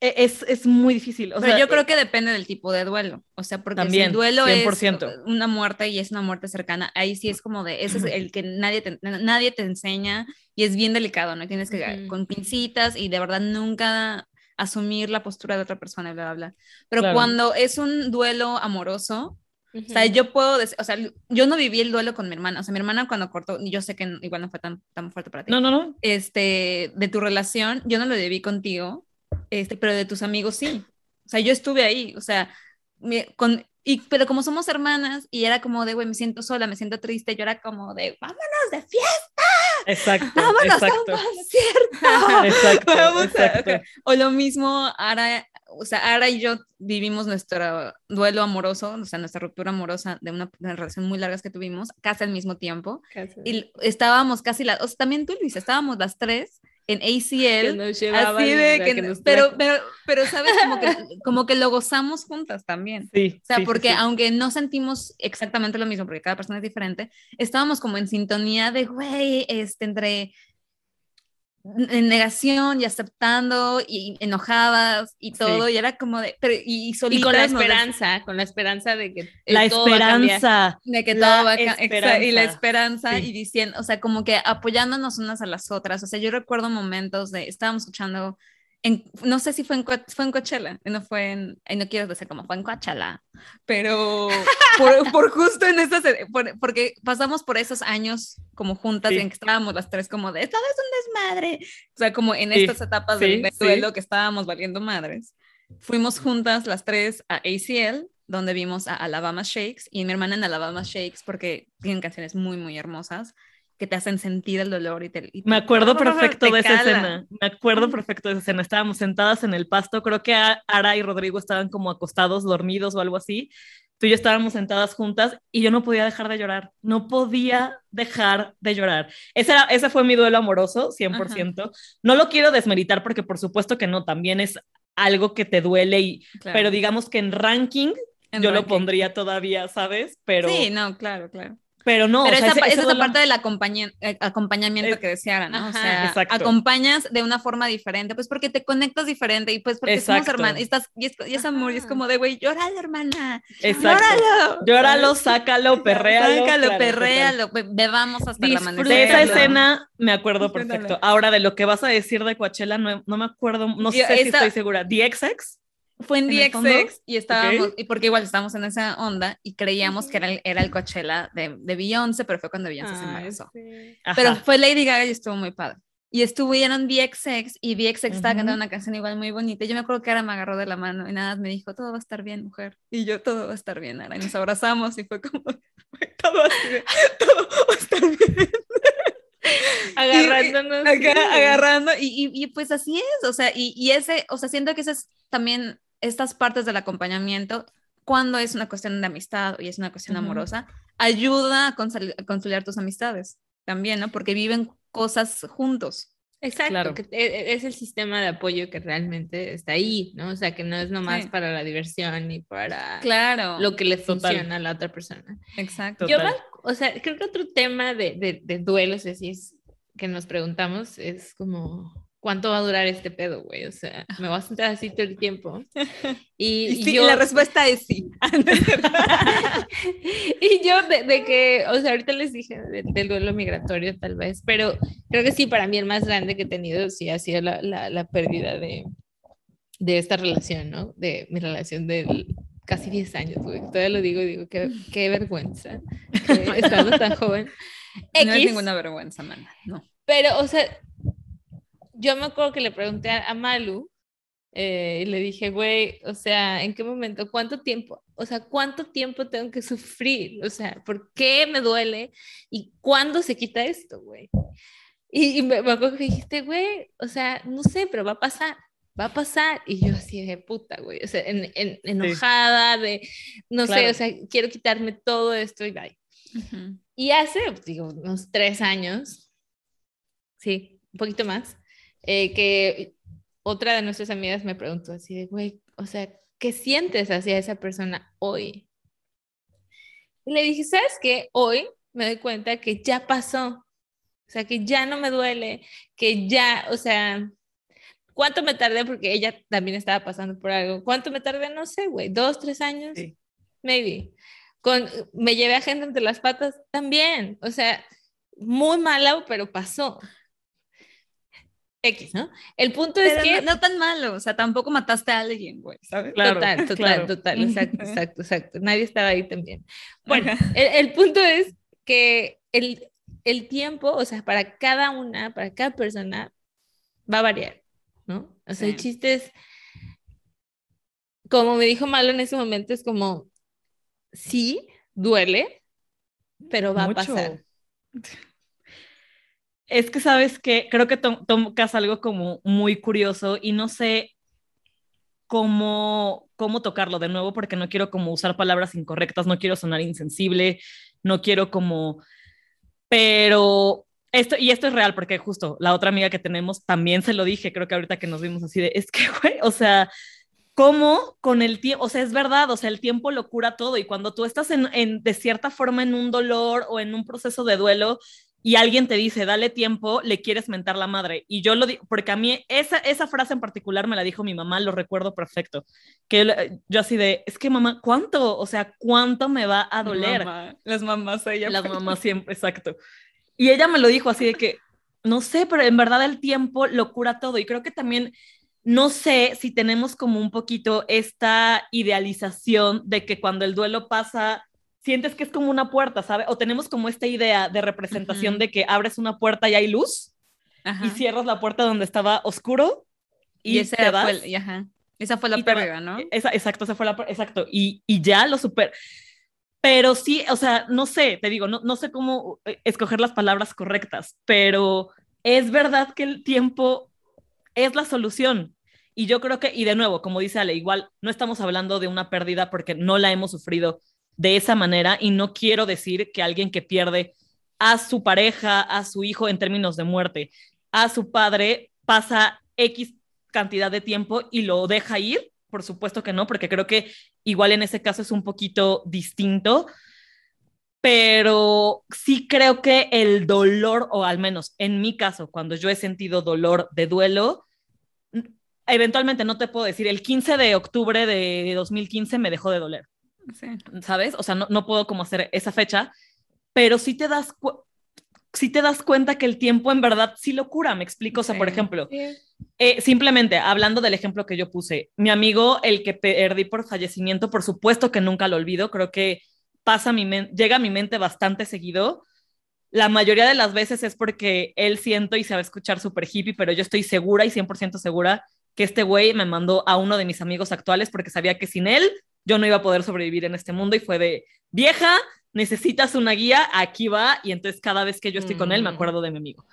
e, es, es, muy difícil. O Pero sea, yo creo que depende del tipo de duelo. O sea, porque también, si el duelo 100%. es una muerte y es una muerte cercana, ahí sí es como de, ese es el que nadie te, nadie te enseña y es bien delicado, ¿no? Tienes que uh -huh. con pincitas y de verdad nunca asumir la postura de otra persona, bla, bla, bla. Pero claro. cuando es un duelo amoroso, uh -huh. o sea, yo puedo decir, o sea, yo no viví el duelo con mi hermana, o sea, mi hermana cuando cortó, yo sé que igual no fue tan, tan fuerte para ti. No, no, no. Este, de tu relación, yo no lo viví contigo, este, pero de tus amigos sí. O sea, yo estuve ahí, o sea, me, con, y, pero como somos hermanas y era como de, güey, me siento sola, me siento triste, yo era como de, vámonos de fiesta. Exacto. Vámonos exacto. a un concierto. exacto, Vamos exacto. A, okay. O lo mismo, Ara, o sea, Ara y yo vivimos nuestro duelo amoroso, o sea, nuestra ruptura amorosa de una, de relación muy largas que tuvimos, casi al mismo tiempo. Casi. Y estábamos casi las, o sea, también tú, Luis, estábamos las tres en <laughs> ACL, así de que, que pero, pero, pero, sabes, como que, <laughs> como que lo gozamos juntas también. Sí, o sea, sí, porque sí. aunque no sentimos exactamente lo mismo, porque cada persona es diferente, estábamos como en sintonía de, güey, este, entre en negación y aceptando y enojadas y todo, Sí. y era como de, pero, y, solitas Y con la esperanza, con la esperanza de que eh, La todo va a cambiar. esperanza. de que La todo va a y la esperanza. esperanza Sí. y diciendo, o sea, como que apoyándonos unas a las otras. O sea, yo recuerdo momentos de, estábamos escuchando, en, no sé si fue en, fue en Coachella, no fue en, no quiero decir como fue en Coachella, pero <laughs> por, por justo en esas, por- porque pasamos por esos años como juntas Sí. en que estábamos las tres como de, todo es un desmadre. O sea, como en Sí, estas etapas sí, del duelo que estábamos valiendo madres. Fuimos juntas las tres a ACL, donde vimos a Alabama Shakes y mi hermana en Alabama Shakes porque tienen canciones muy, muy hermosas que te hacen sentir el dolor y te... y Me acuerdo perfecto te de esa escena. Me acuerdo perfecto de esa escena. Estábamos sentadas en el pasto. Creo que Ara y Rodrigo estaban como acostados, dormidos o algo así. Tú y yo estábamos sentadas juntas y yo no podía dejar de llorar. No podía dejar de llorar. Ese, ese fue mi duelo amoroso, 100%. No lo quiero desmeritar porque por supuesto que no, también es algo que te duele, y, Claro. pero digamos que en ranking En yo lo pondría todavía, ¿sabes? Pero, Sí, no, claro, claro. Pero no. Pero o sea, esa, ese- esa ese es la parte del acompaña- eh, acompañamiento Es- que decía Ara, ¿no? O sea, exacto. acompañas de una forma diferente, pues porque te conectas diferente y pues porque somos Exacto. hermanas y, estás, y, es, y es amor y es como de, güey, llóralo, hermana, Exacto. llóralo. Llóralo, <laughs> sácalo, perréalo. Sácalo, claro, perréalo, be- bebamos hasta Disfruta. amanecer. De esa escena me acuerdo perfecto. Ahora, de lo que vas a decir de Coachella, no, no me acuerdo, no Yo- sé si estoy segura. ¿DXX? Fue en ¿En? DXX y estábamos, Ok. y porque igual estábamos en esa onda y creíamos que era el, era el Coachella de, de Beyoncé, pero fue cuando Beyoncé se Ay, embarazó. sí. Pero fue Lady Gaga y estuvo muy padre. Y estuvieron DXX y DXX estaba Ujú. cantando una canción igual muy bonita. y Yo me acuerdo que Ara me agarró de la mano y nada, me dijo, todo va a estar bien, mujer. Y yo, todo va a estar bien, Ara. Y nos abrazamos y fue como, <laughs> todo va a estar bien, todo va a estar bien. Agarrándonos. Acá, sí. agarrando. Y, y, y pues así es, o sea, y, y ese, o sea, siento que esas también, estas partes del acompañamiento, cuando es una cuestión de amistad y es una cuestión Ujú. amorosa, ayuda a, a conciliar tus amistades también, ¿no? Porque viven cosas juntos. Exacto, Claro. que e- e- es el sistema de apoyo que realmente está ahí, ¿no? O sea, que no es nomás Sí. para la diversión ni para Claro. lo que le Total. funciona a la otra persona. Exacto. Yo, Total. o sea, creo que otro tema de, de, de duelos así es que nos preguntamos es como, ¿cuánto va a durar este pedo, güey? O sea, me voy a sentar así todo el tiempo. <laughs> Y, y la respuesta es sí. <laughs> <laughs> y yo de, que, o sea, ahorita les dije del duelo migratorio tal vez, pero creo que sí, para mí el más grande que he tenido sí ha sido la, la, la pérdida de, de esta relación, ¿no? De mi relación de casi 10 años, güey. Todavía lo digo y digo, qué, qué vergüenza, estando tan joven. No es ninguna vergüenza, man. No. Pero, o sea, yo me acuerdo que le pregunté a, Malu eh, y le dije, güey, o sea, ¿en qué momento? ¿Cuánto tiempo? O sea, ¿cuánto tiempo tengo que sufrir? O sea, ¿por qué me duele? ¿Y cuándo se quita esto, güey? Y, me, acuerdo que dijiste, güey, o sea, no sé, pero va a pasar, va a pasar. Y yo así de puta, güey, o sea, en, enojada, de, no sé, o sea, quiero quitarme todo esto y bye. Y hace, digo, unos tres años, sí, un poquito más, eh, que otra de nuestras amigas me preguntó así de, güey, o sea, ¿qué sientes hacia esa persona hoy? Y le dije, ¿sabes qué? Hoy me doy cuenta que ya pasó, o sea, que ya no me duele, que ya, o sea, ¿cuánto me tardé? Porque ella también estaba pasando por algo. ¿Cuánto me tardé? No sé, güey, dos, tres años, maybe. Con, me llevé a gente entre las patas también, o sea, muy malo, pero pasó. X, ¿no? El punto es que... No, tan malo, o sea, tampoco mataste a alguien, güey, ¿sabes? total, total, total, exacto, exacto, exacto. Nadie estaba ahí también. Bueno, el, punto es que el, el tiempo, o sea, para cada una, para cada persona, va a variar, ¿no? O sea, el chiste es, como me dijo Malo en ese momento, es como, sí, duele, pero va a pasar. <laughs> Es que sabes que creo que tocas algo como muy curioso y no sé cómo, cómo tocarlo de nuevo porque no quiero como usar palabras incorrectas, no quiero sonar insensible, no quiero como, pero esto, y esto es real porque justo la otra amiga que tenemos también se lo dije, creo que ahorita que nos vimos así de, es que, güey, o sea, ¿cómo con el tiempo, o sea, es verdad, o sea, el tiempo lo cura todo y cuando tú estás en, en, de cierta forma en un dolor o en un proceso de duelo, y alguien te dice, dale tiempo, le quieres mentar la madre. Y yo lo digo, porque a mí esa, esa frase en particular me la dijo mi mamá, lo recuerdo perfecto. Que yo así de, es que mamá, ¿cuánto? O sea, ¿cuánto me va a doler? las mamás, ella. Las mamás siempre, exacto. Y ella me lo dijo así de que, no sé, pero en verdad el tiempo lo cura todo. Y creo que también, no sé si tenemos como un poquito esta idealización de que cuando el duelo pasa sientes que es como una puerta, ¿sabes? O tenemos como esta idea de representación de que abres una puerta y hay luz y cierras la puerta donde estaba oscuro y, esa, Fue, esa fue la pérdida, ¿no? Esa, exacto, esa fue la exacto y, y ya lo super pero sí, o sea, no sé, te digo, no, no sé cómo eh, escoger las palabras correctas, pero es verdad que el tiempo es la solución. Y yo creo que, y de nuevo, como dice Ale, igual no estamos hablando de una pérdida porque no la hemos sufrido de esa manera y no quiero decir que alguien que pierde a su pareja, a su hijo en términos de muerte, a su padre, pasa X cantidad de tiempo y lo deja ir. Por supuesto que no, porque creo que igual en ese caso es un poquito distinto, pero sí creo que el dolor, o al menos en mi caso, cuando yo he sentido dolor de duelo, eventualmente no te puedo decir, el 15 de octubre de 2015 me dejó de doler ¿Sabes? O sea, no, no, puedo como hacer esa fecha, pero sí te das si te das cuenta que el tiempo en verdad sí lo cura, me explico. O sea, por ejemplo, eh, simplemente hablando del ejemplo que yo puse, mi amigo, el que perdí por fallecimiento, por supuesto que nunca lo olvido, creo que pasa mi llega a mi mente bastante seguido. La mayoría de las veces es porque él siento y se va a escuchar súper hippie, pero yo estoy segura y 100% segura que este güey me mandó a uno de mis amigos actuales porque sabía que sin él yo no iba a poder sobrevivir en este mundo y fue de, vieja, necesitas una guía, aquí va, y entonces cada vez que yo estoy con él me mm. acuerdo de mi amigo.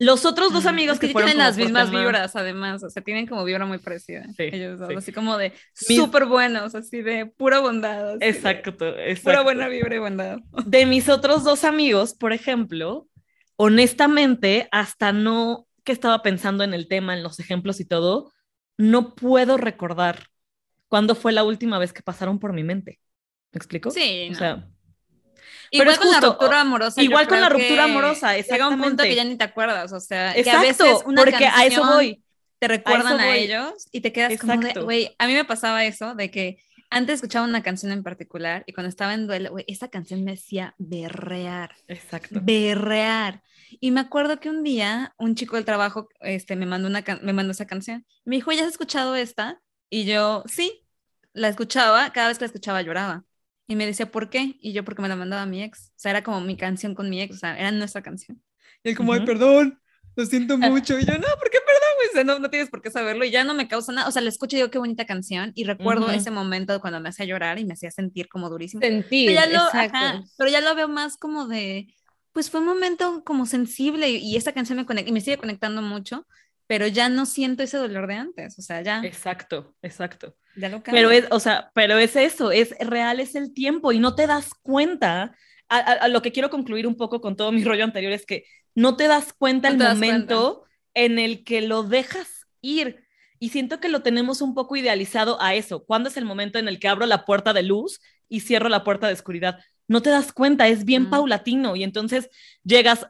Los otros dos amigos que, tienen las mismas vibras, además, o sea, tienen como vibra muy parecida. Sí, ellos así como de súper buenos, así de pura bondad. Exacto, exacto. Pura buena vibra y bondad. De mis otros dos amigos, por ejemplo, honestamente, hasta no que estaba pensando en el tema, en los ejemplos y todo, no puedo recordar ¿cuándo fue la última vez que pasaron por mi mente? ¿Me explico? Sí. O sea, Igual con la ruptura amorosa. Igual con la ruptura amorosa, Llega un punto que ya ni te acuerdas, o sea, que a veces una porque a eso voy. Te recuerdan a, ellos y te quedas como de, güey, a mí me pasaba eso de que antes escuchaba una canción en particular y cuando estaba en duelo, güey, esa canción me hacía berrear. Exacto. Berrear. Y me acuerdo que un día un chico del trabajo este, me, mandó una me mandó esa canción. Me dijo, ¿ya has escuchado esta? Y yo, sí, la escuchaba, cada vez que la escuchaba lloraba. Y me decía, ¿por qué? Y yo, porque me la mandaba mi ex. O sea, era como mi canción con mi ex, o sea, era nuestra canción. Y él como, ay, perdón, lo siento mucho. Y yo, no, ¿por qué perdón? no, no tienes por qué saberlo. Y ya no me causa nada. O sea, le escucho y digo, qué bonita canción. Y recuerdo ese momento cuando me hacía llorar y me hacía sentir como durísimo. Sentir, pero ya lo, pero ya lo veo más como de, pues fue un momento como sensible y, esa canción me conecta y me sigue conectando mucho pero ya no siento ese dolor de antes, o sea, ya. Exacto, exacto. Ya lo pero es, o sea, pero es eso, es real, es el tiempo y no te das cuenta. A, lo que quiero concluir un poco con todo mi <laughs> rollo anterior es que no te das cuenta el momento en el que lo dejas ir. Y siento que lo tenemos un poco idealizado a eso. ¿Cuándo es el momento en el que abro la puerta de luz y cierro la puerta de oscuridad? No te das cuenta, es bien paulatino y entonces llegas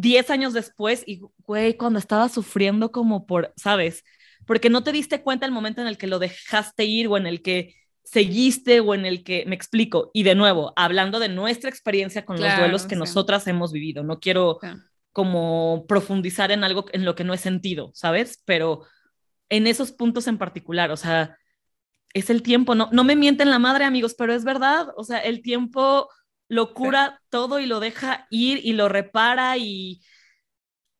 10 años después y, güey, cuando estaba sufriendo como por, ¿sabes? Porque no te diste cuenta el momento en el que lo dejaste ir o en el que seguiste o en el que me explico. Y de nuevo, hablando de nuestra experiencia con los duelos que nosotras hemos vivido, no quiero como profundizar en algo en lo que no he sentido, ¿sabes? Pero en esos puntos en particular, o sea, es el tiempo, no, no me mienten la madre, amigos, pero es verdad, o sea, el tiempo lo cura todo y lo deja ir y lo repara y...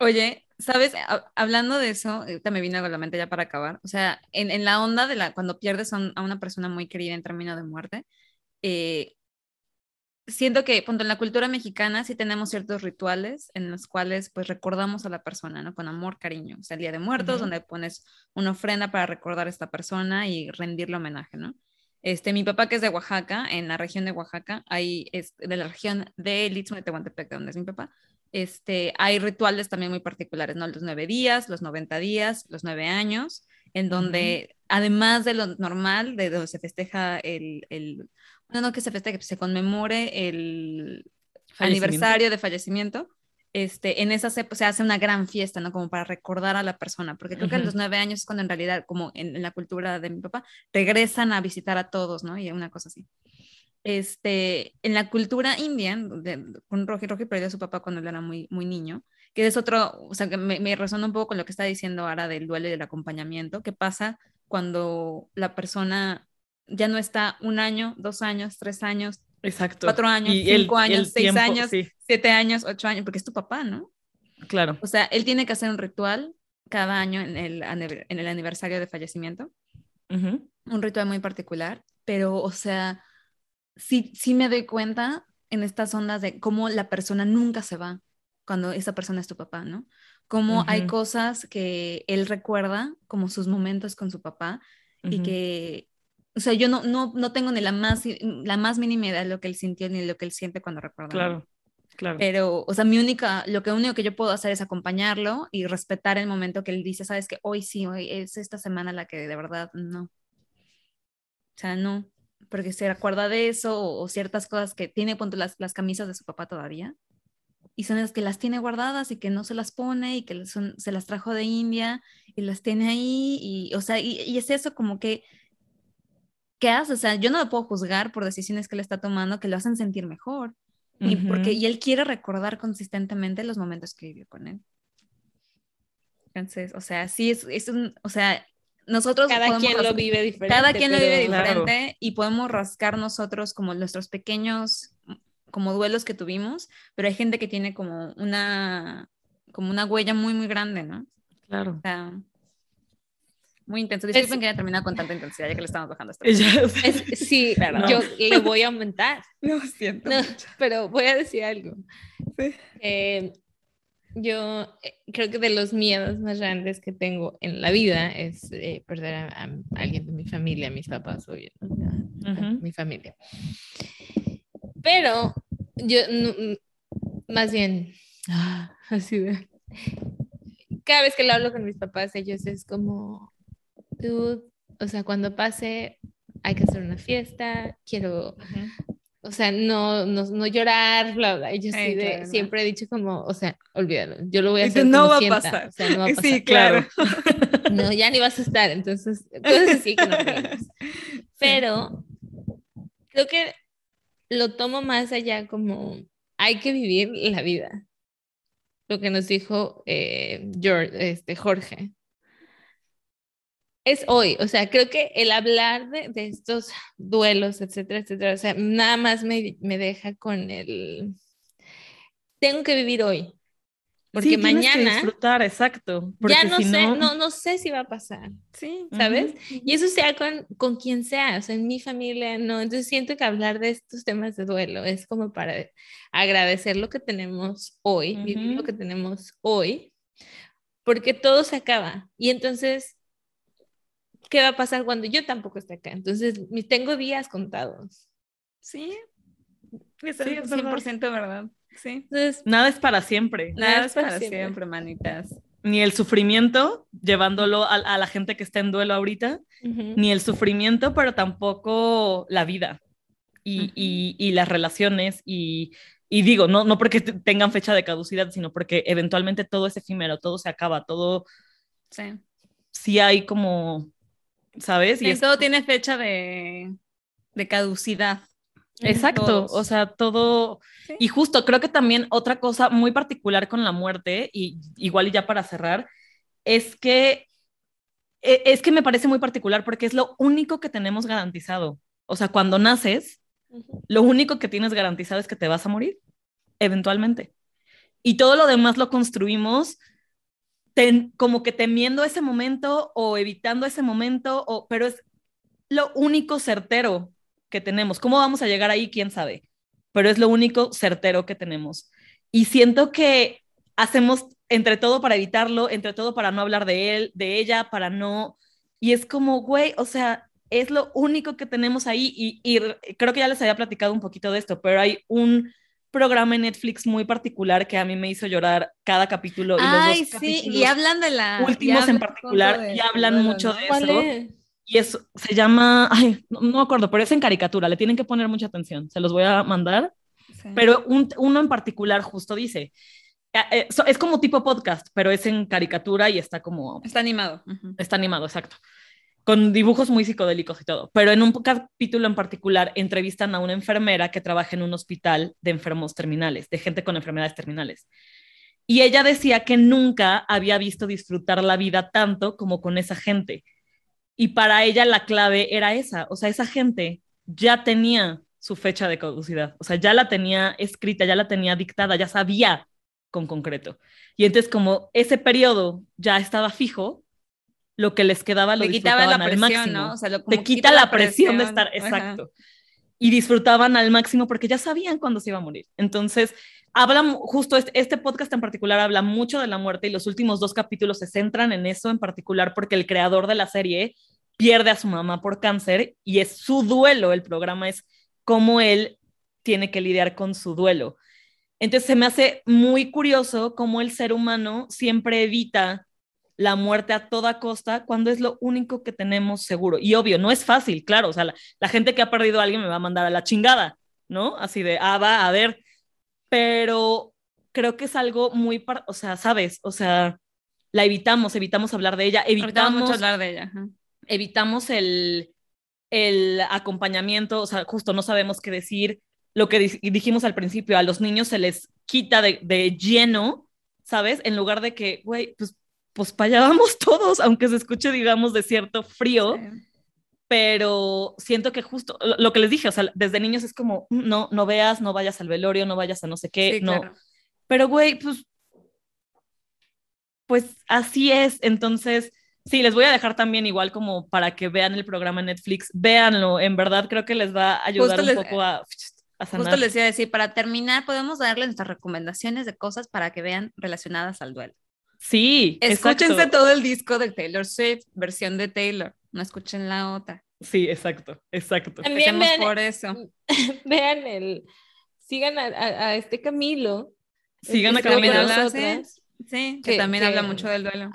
Oye, ¿sabes? Hablando de eso, me vino a la mente ya para acabar. O sea, en, en la onda de la, cuando pierdes a, una persona muy querida en términos de muerte, eh, siento que, punto, en la cultura mexicana sí tenemos ciertos rituales en los cuales pues recordamos a la persona, ¿no? Con amor, cariño. O sea, el Día de Muertos, donde pones una ofrenda para recordar a esta persona y rendirle homenaje, ¿no? Este, mi papá que es de Oaxaca, en la región de Oaxaca, hay, es, de la región de Istmo de Tehuantepec, donde es mi papá, este, hay rituales también muy particulares, ¿no? Los nueve días, los 90 días, los nueve años, en donde, además de lo normal, de donde se festeja el, el no, no que se festeje, se conmemore el aniversario de fallecimiento, este, en esa se, se, hace una gran fiesta, ¿no? Como para recordar a la persona, porque creo que a los nueve años es cuando en realidad, como en, la cultura de mi papá, regresan a visitar a todos, ¿no? Y una cosa así. Este, en la cultura india, con Roji, Roji perdió a su papá cuando él era muy, muy niño, que es otro, o sea, que me, me resona un poco con lo que está diciendo ahora del duelo y del acompañamiento, ¿qué pasa cuando la persona ya no está un año, dos años, tres años, Exacto. Cuatro años, cinco años, seis años, siete años, ocho años, porque es tu papá, ¿no? Claro. O sea, él tiene que hacer un ritual cada año en el, en el aniversario de fallecimiento. Un ritual muy particular, pero, o sea, sí, sí me doy cuenta en estas ondas de cómo la persona nunca se va cuando esa persona es tu papá, ¿no? Cómo hay cosas que él recuerda, como sus momentos con su papá, y que o sea, yo no, no, no tengo ni la más, la más mínima idea de lo que él sintió ni lo que él siente cuando recuerda. Claro, claro. Pero, o sea, mi única, lo que único que yo puedo hacer es acompañarlo y respetar el momento que él dice, sabes que hoy sí, hoy es esta semana la que de verdad no. O sea, no, porque se acuerda de eso o, ciertas cosas que tiene, punto las, las camisas de su papá todavía y son las que las tiene guardadas y que no se las pone y que son, se las trajo de India y las tiene ahí y, o sea, y, y es eso como que ¿qué hace? O sea, yo no lo puedo juzgar por decisiones que él está tomando que lo hacen sentir mejor. Y, porque, y él quiere recordar consistentemente los momentos que vivió con él. Entonces, o sea, sí es, es un, o sea, nosotros... Cada quien lo vive diferente. Cada quien lo vive diferente y podemos rascar nosotros como nuestros pequeños, como duelos que tuvimos, pero hay gente que tiene como una, como una huella muy, muy grande, ¿no? Claro. O sea, muy intenso. Disculpen que haya terminado con tanta intensidad ya que le estamos bajando esto. <laughs> sí, <laughs> yo lo voy a aumentar. <laughs> Lo siento. pero voy a decir algo. Sí. Eh, yo eh, creo que de los miedos más grandes que tengo en la vida es eh, perder a, alguien de mi familia, mis papás, obvio, mi familia. Pero yo, más bien, así de, cada vez que lo hablo con mis papás, ellos es como, o sea, cuando pase, hay que hacer una fiesta, quiero, o sea, no, no, no llorar, bla, bla. Y yo sí, de, siempre he dicho como, o sea, olvídalo, yo lo voy a hacer. No como va a pasar. O sea, no va a <laughs> pasar. Sí, claro. <laughs> No, ya ni vas a estar, entonces, entonces sí que no <laughs> Pero creo que lo tomo más allá como hay que vivir la vida. Lo que nos dijo eh, George, este, Jorge es hoy. O sea, creo que el hablar de, estos duelos, etcétera, etcétera, o sea, nada más me, deja con el... Tengo que vivir hoy. Porque mañana. disfrutar, exacto. ya no sé, no... no, sé si va a pasar. Sí. ¿Sabes? Y eso sea con, con quien sea, o sea, en mi familia, no. Entonces siento que hablar de estos temas de duelo es como para agradecer lo que tenemos hoy, vivir lo que tenemos hoy, porque todo se acaba. Y entonces ¿qué va a pasar cuando yo tampoco esté acá? Entonces, tengo días contados. Sí, es 100% verdad. Sí. Entonces, nada es para siempre. Nada, es para, siempre. manitas. Ni el sufrimiento, llevándolo a, la gente que está en duelo ahorita, ni el sufrimiento, pero tampoco la vida y, y, las relaciones. Y, y digo, no, no porque tengan fecha de caducidad, sino porque eventualmente todo es efímero, todo se acaba, todo. Sí. Sí hay como ¿sabes? Y todo tiene fecha de, caducidad. Exacto, o sea, todo... Y justo, creo que también otra cosa muy particular con la muerte, y igual y ya para cerrar, es que e, es que me parece muy particular porque es lo único que tenemos garantizado. O sea, cuando naces, lo único que tienes garantizado es que te vas a morir, eventualmente. Y todo lo demás lo construimos como que temiendo ese momento o evitando ese momento, o, pero es lo único certero que tenemos. ¿Cómo vamos a llegar ahí? ¿Quién sabe? Pero es lo único certero que tenemos. Y siento que hacemos entre todo para evitarlo, entre todo para no hablar de él, de ella, para no... Y es como, güey, o sea, es lo único que tenemos ahí y, y creo que ya les había platicado un poquito de esto, pero hay un programa en Netflix muy particular que a mí me hizo llorar cada capítulo. Y Ay, sí, y hablan de la... Últimos en particular, y hablan mucho de eso. Y eso se llama, ay, no, me acuerdo, pero es en caricatura, le tienen que poner mucha atención, se los voy a mandar. Pero uno en particular justo dice, eh, eh, es como tipo podcast, pero es en caricatura y está como... Está animado. Está animado, exacto con dibujos muy psicodélicos y todo. Pero en un capítulo en particular entrevistan a una enfermera que trabaja en un hospital de enfermos terminales, de gente con enfermedades terminales. Y ella decía que nunca había visto disfrutar la vida tanto como con esa gente. Y para ella la clave era esa, o sea, esa gente ya tenía su fecha de caducidad, o sea, ya la tenía escrita, ya la tenía dictada, ya sabía con concreto. Y entonces como ese periodo ya estaba fijo, lo que les quedaba lo disfrutaban al máximo. Te quita, la, presión, de estar, exacto. Y disfrutaban al máximo porque ya sabían cuándo se iba a morir. Entonces, habla justo este, este, podcast en particular habla mucho de la muerte y los últimos dos capítulos se centran en eso en particular porque el creador de la serie pierde a su mamá por cáncer y es su duelo. El programa es cómo él tiene que lidiar con su duelo. Entonces se me hace muy curioso cómo el ser humano siempre evita la muerte a toda costa cuando es lo único que tenemos seguro. Y obvio, no es fácil, claro, o sea, la, gente que ha perdido a alguien me va a mandar a la chingada, ¿no? Así de, ah, va, a ver, pero creo que es algo muy, o sea, sabes, o sea, la evitamos, evitamos hablar de ella, evitamos, mucho hablar de ella. Evitamos el, el acompañamiento, o sea, justo no sabemos qué decir. Lo que dijimos al principio, a los niños se les quita de, de lleno, ¿sabes? En lugar de que, güey, pues pues para vamos todos, aunque se escuche, digamos, de cierto frío. Pero siento que justo lo que les dije, o sea, desde niños es como, mm, no, no veas, no vayas al velorio, no vayas a no sé qué, no. Pero, güey, pues, pues así es. Entonces, sí, les voy a dejar también igual como para que vean el programa Netflix, véanlo, en verdad creo que les va a ayudar un poco a, sanar. Justo les iba a decir, para terminar, podemos darles nuestras recomendaciones de cosas para que vean relacionadas al duelo. Sí. Escúchense todo el disco de Taylor Swift, versión de Taylor. No escuchen la otra. Sí, exacto, exacto. También vean, por eso. <laughs> Vean el. Sigan a, este Camilo. Sigan a Camilo. Sí, que, también habla mucho del duelo.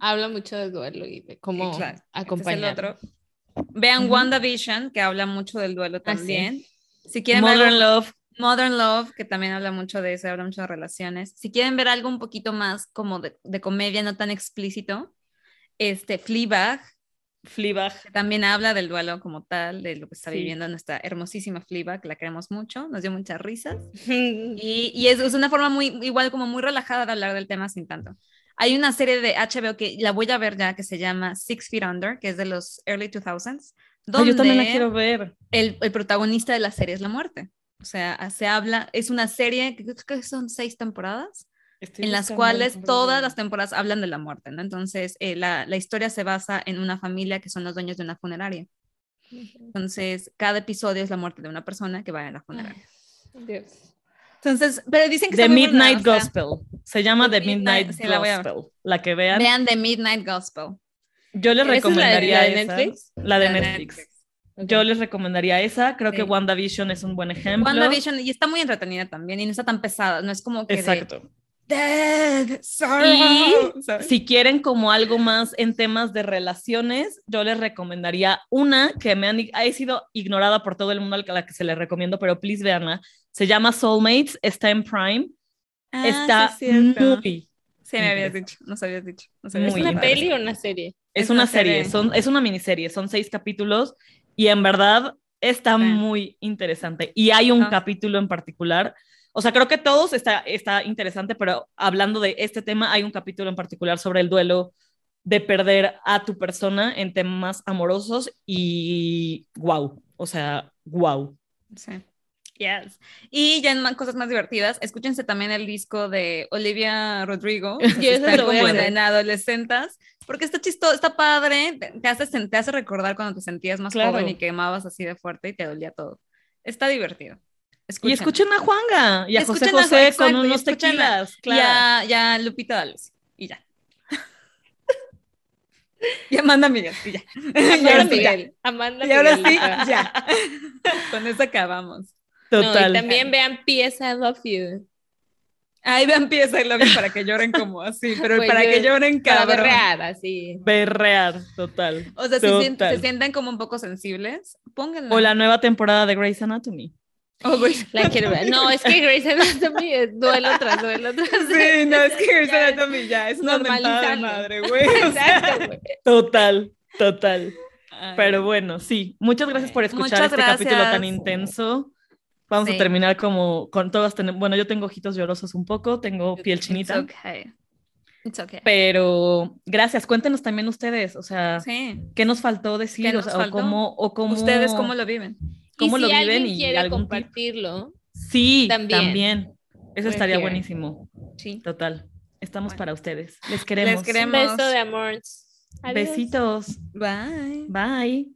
Habla mucho del duelo y de cómo este acompañar. Vean WandaVision, que habla mucho del duelo ah, también. Si quieren Modern Love. Modern Love, que también habla mucho de eso, habla mucho de relaciones. Si quieren ver algo un poquito más como de, de comedia, no tan explícito, este, Fleabag, Fleabag. También habla del duelo como tal, de lo que está viviendo nuestra hermosísima Fleabag, que la queremos mucho, nos dio muchas risas. <laughs> y, y es, es, una forma muy, igual como muy relajada de hablar del tema sin tanto. Hay una serie de HBO que la voy a ver ya, que se llama Six Feet Under, que es de los early 2000s. Donde yo también la quiero ver. El, el, protagonista de la serie es la muerte. O sea, se habla, es una serie que creo que son seis temporadas en las cuales todas las temporadas hablan de la muerte, ¿no? Entonces, eh, la, la, historia se basa en una familia que son los dueños de una funeraria. Entonces, cada episodio es la muerte de una persona que va a la funeraria. Dios. Entonces, pero dicen que The Midnight buena, Gospel. O sea, se llama The Midnight, Midnight sí, Gospel. La, la, que vean. Vean The Midnight Gospel. Yo les recomendaría ¿Es la de, esa. Netflix? La de Netflix. Netflix. Okay. Yo les recomendaría esa. Creo sí. que WandaVision es un buen ejemplo. WandaVision y está muy entretenida también y no está tan pesada. No es como que. Exacto. De, Dead. Y si quieren como algo más en temas de relaciones, yo les recomendaría una que me han, ha sido ignorada por todo el mundo a la que se les recomiendo, pero please veanla. Se llama Soulmates, está en Prime. Ah, está sí, muy... Sí, me habías dicho, nos habías dicho. Nos ¿Es una peli o una serie? Es, es una, una serie, serie. Son, es una miniserie, son seis capítulos y en verdad está sí. muy interesante. Y hay un capítulo en particular o sea, creo que todos está, está interesante, pero hablando de este tema, hay un capítulo en particular sobre el duelo de perder a tu persona en temas amorosos y wow, o sea, wow. Sí. Yes. Y ya en cosas más divertidas, escúchense también el disco de Olivia Rodrigo, <laughs> que está como en adolescentes, porque está chistoso, está padre, te hace, te hace recordar cuando te sentías más claro. joven y quemabas así de fuerte y te dolía todo. Está divertido. Escuchen. Y escuchen a Juanga y a José José a, con unos tequilas. Claro. Ya, ya Lupita Dales. Y ya. <laughs> y Amanda <laughs> Miguel. Y ya. Amanda Miguel. Amanda y ahora sí, ya. con eso acabamos. Total. No, y también vean Pieza I Love You. Ahí vean Pieza I Love You para que lloren <laughs> como así, pero pues para yo, que lloren cabrón. Para berrear, así. Berrear, total. O sea, total. si sienten, se sienten como un poco sensibles, pónganla. O la nueva temporada de Grey's Anatomy. Oh, Grey's <laughs> la quiero ver. No, es que Grey's Anatomy es duelo tras duelo tras Sí, no, es que Grey's Anatomy ya es una mentada de madre, <laughs> güey. Exacto, güey. Total, total. Ay. Pero bueno, sí. Muchas gracias por escuchar Muchas este gracias. capítulo tan intenso. Vamos Sí. a terminar como con todas. Bueno, yo tengo ojitos llorosos un poco, tengo piel chinita. It's okay. It's okay. Pero gracias, cuéntenos también ustedes, o sea, Sí. ¿qué nos faltó decir? ¿Qué O, cómo, o cómo, ¿Ustedes cómo lo viven? cómo y lo si viven alguien y quiere algún compartirlo, Sí, También. también. Eso estaría here. buenísimo. Sí. Total. Estamos Bueno. para ustedes. Les queremos. Les queremos. un beso de amor. Adiós. Besitos. Bye. Bye.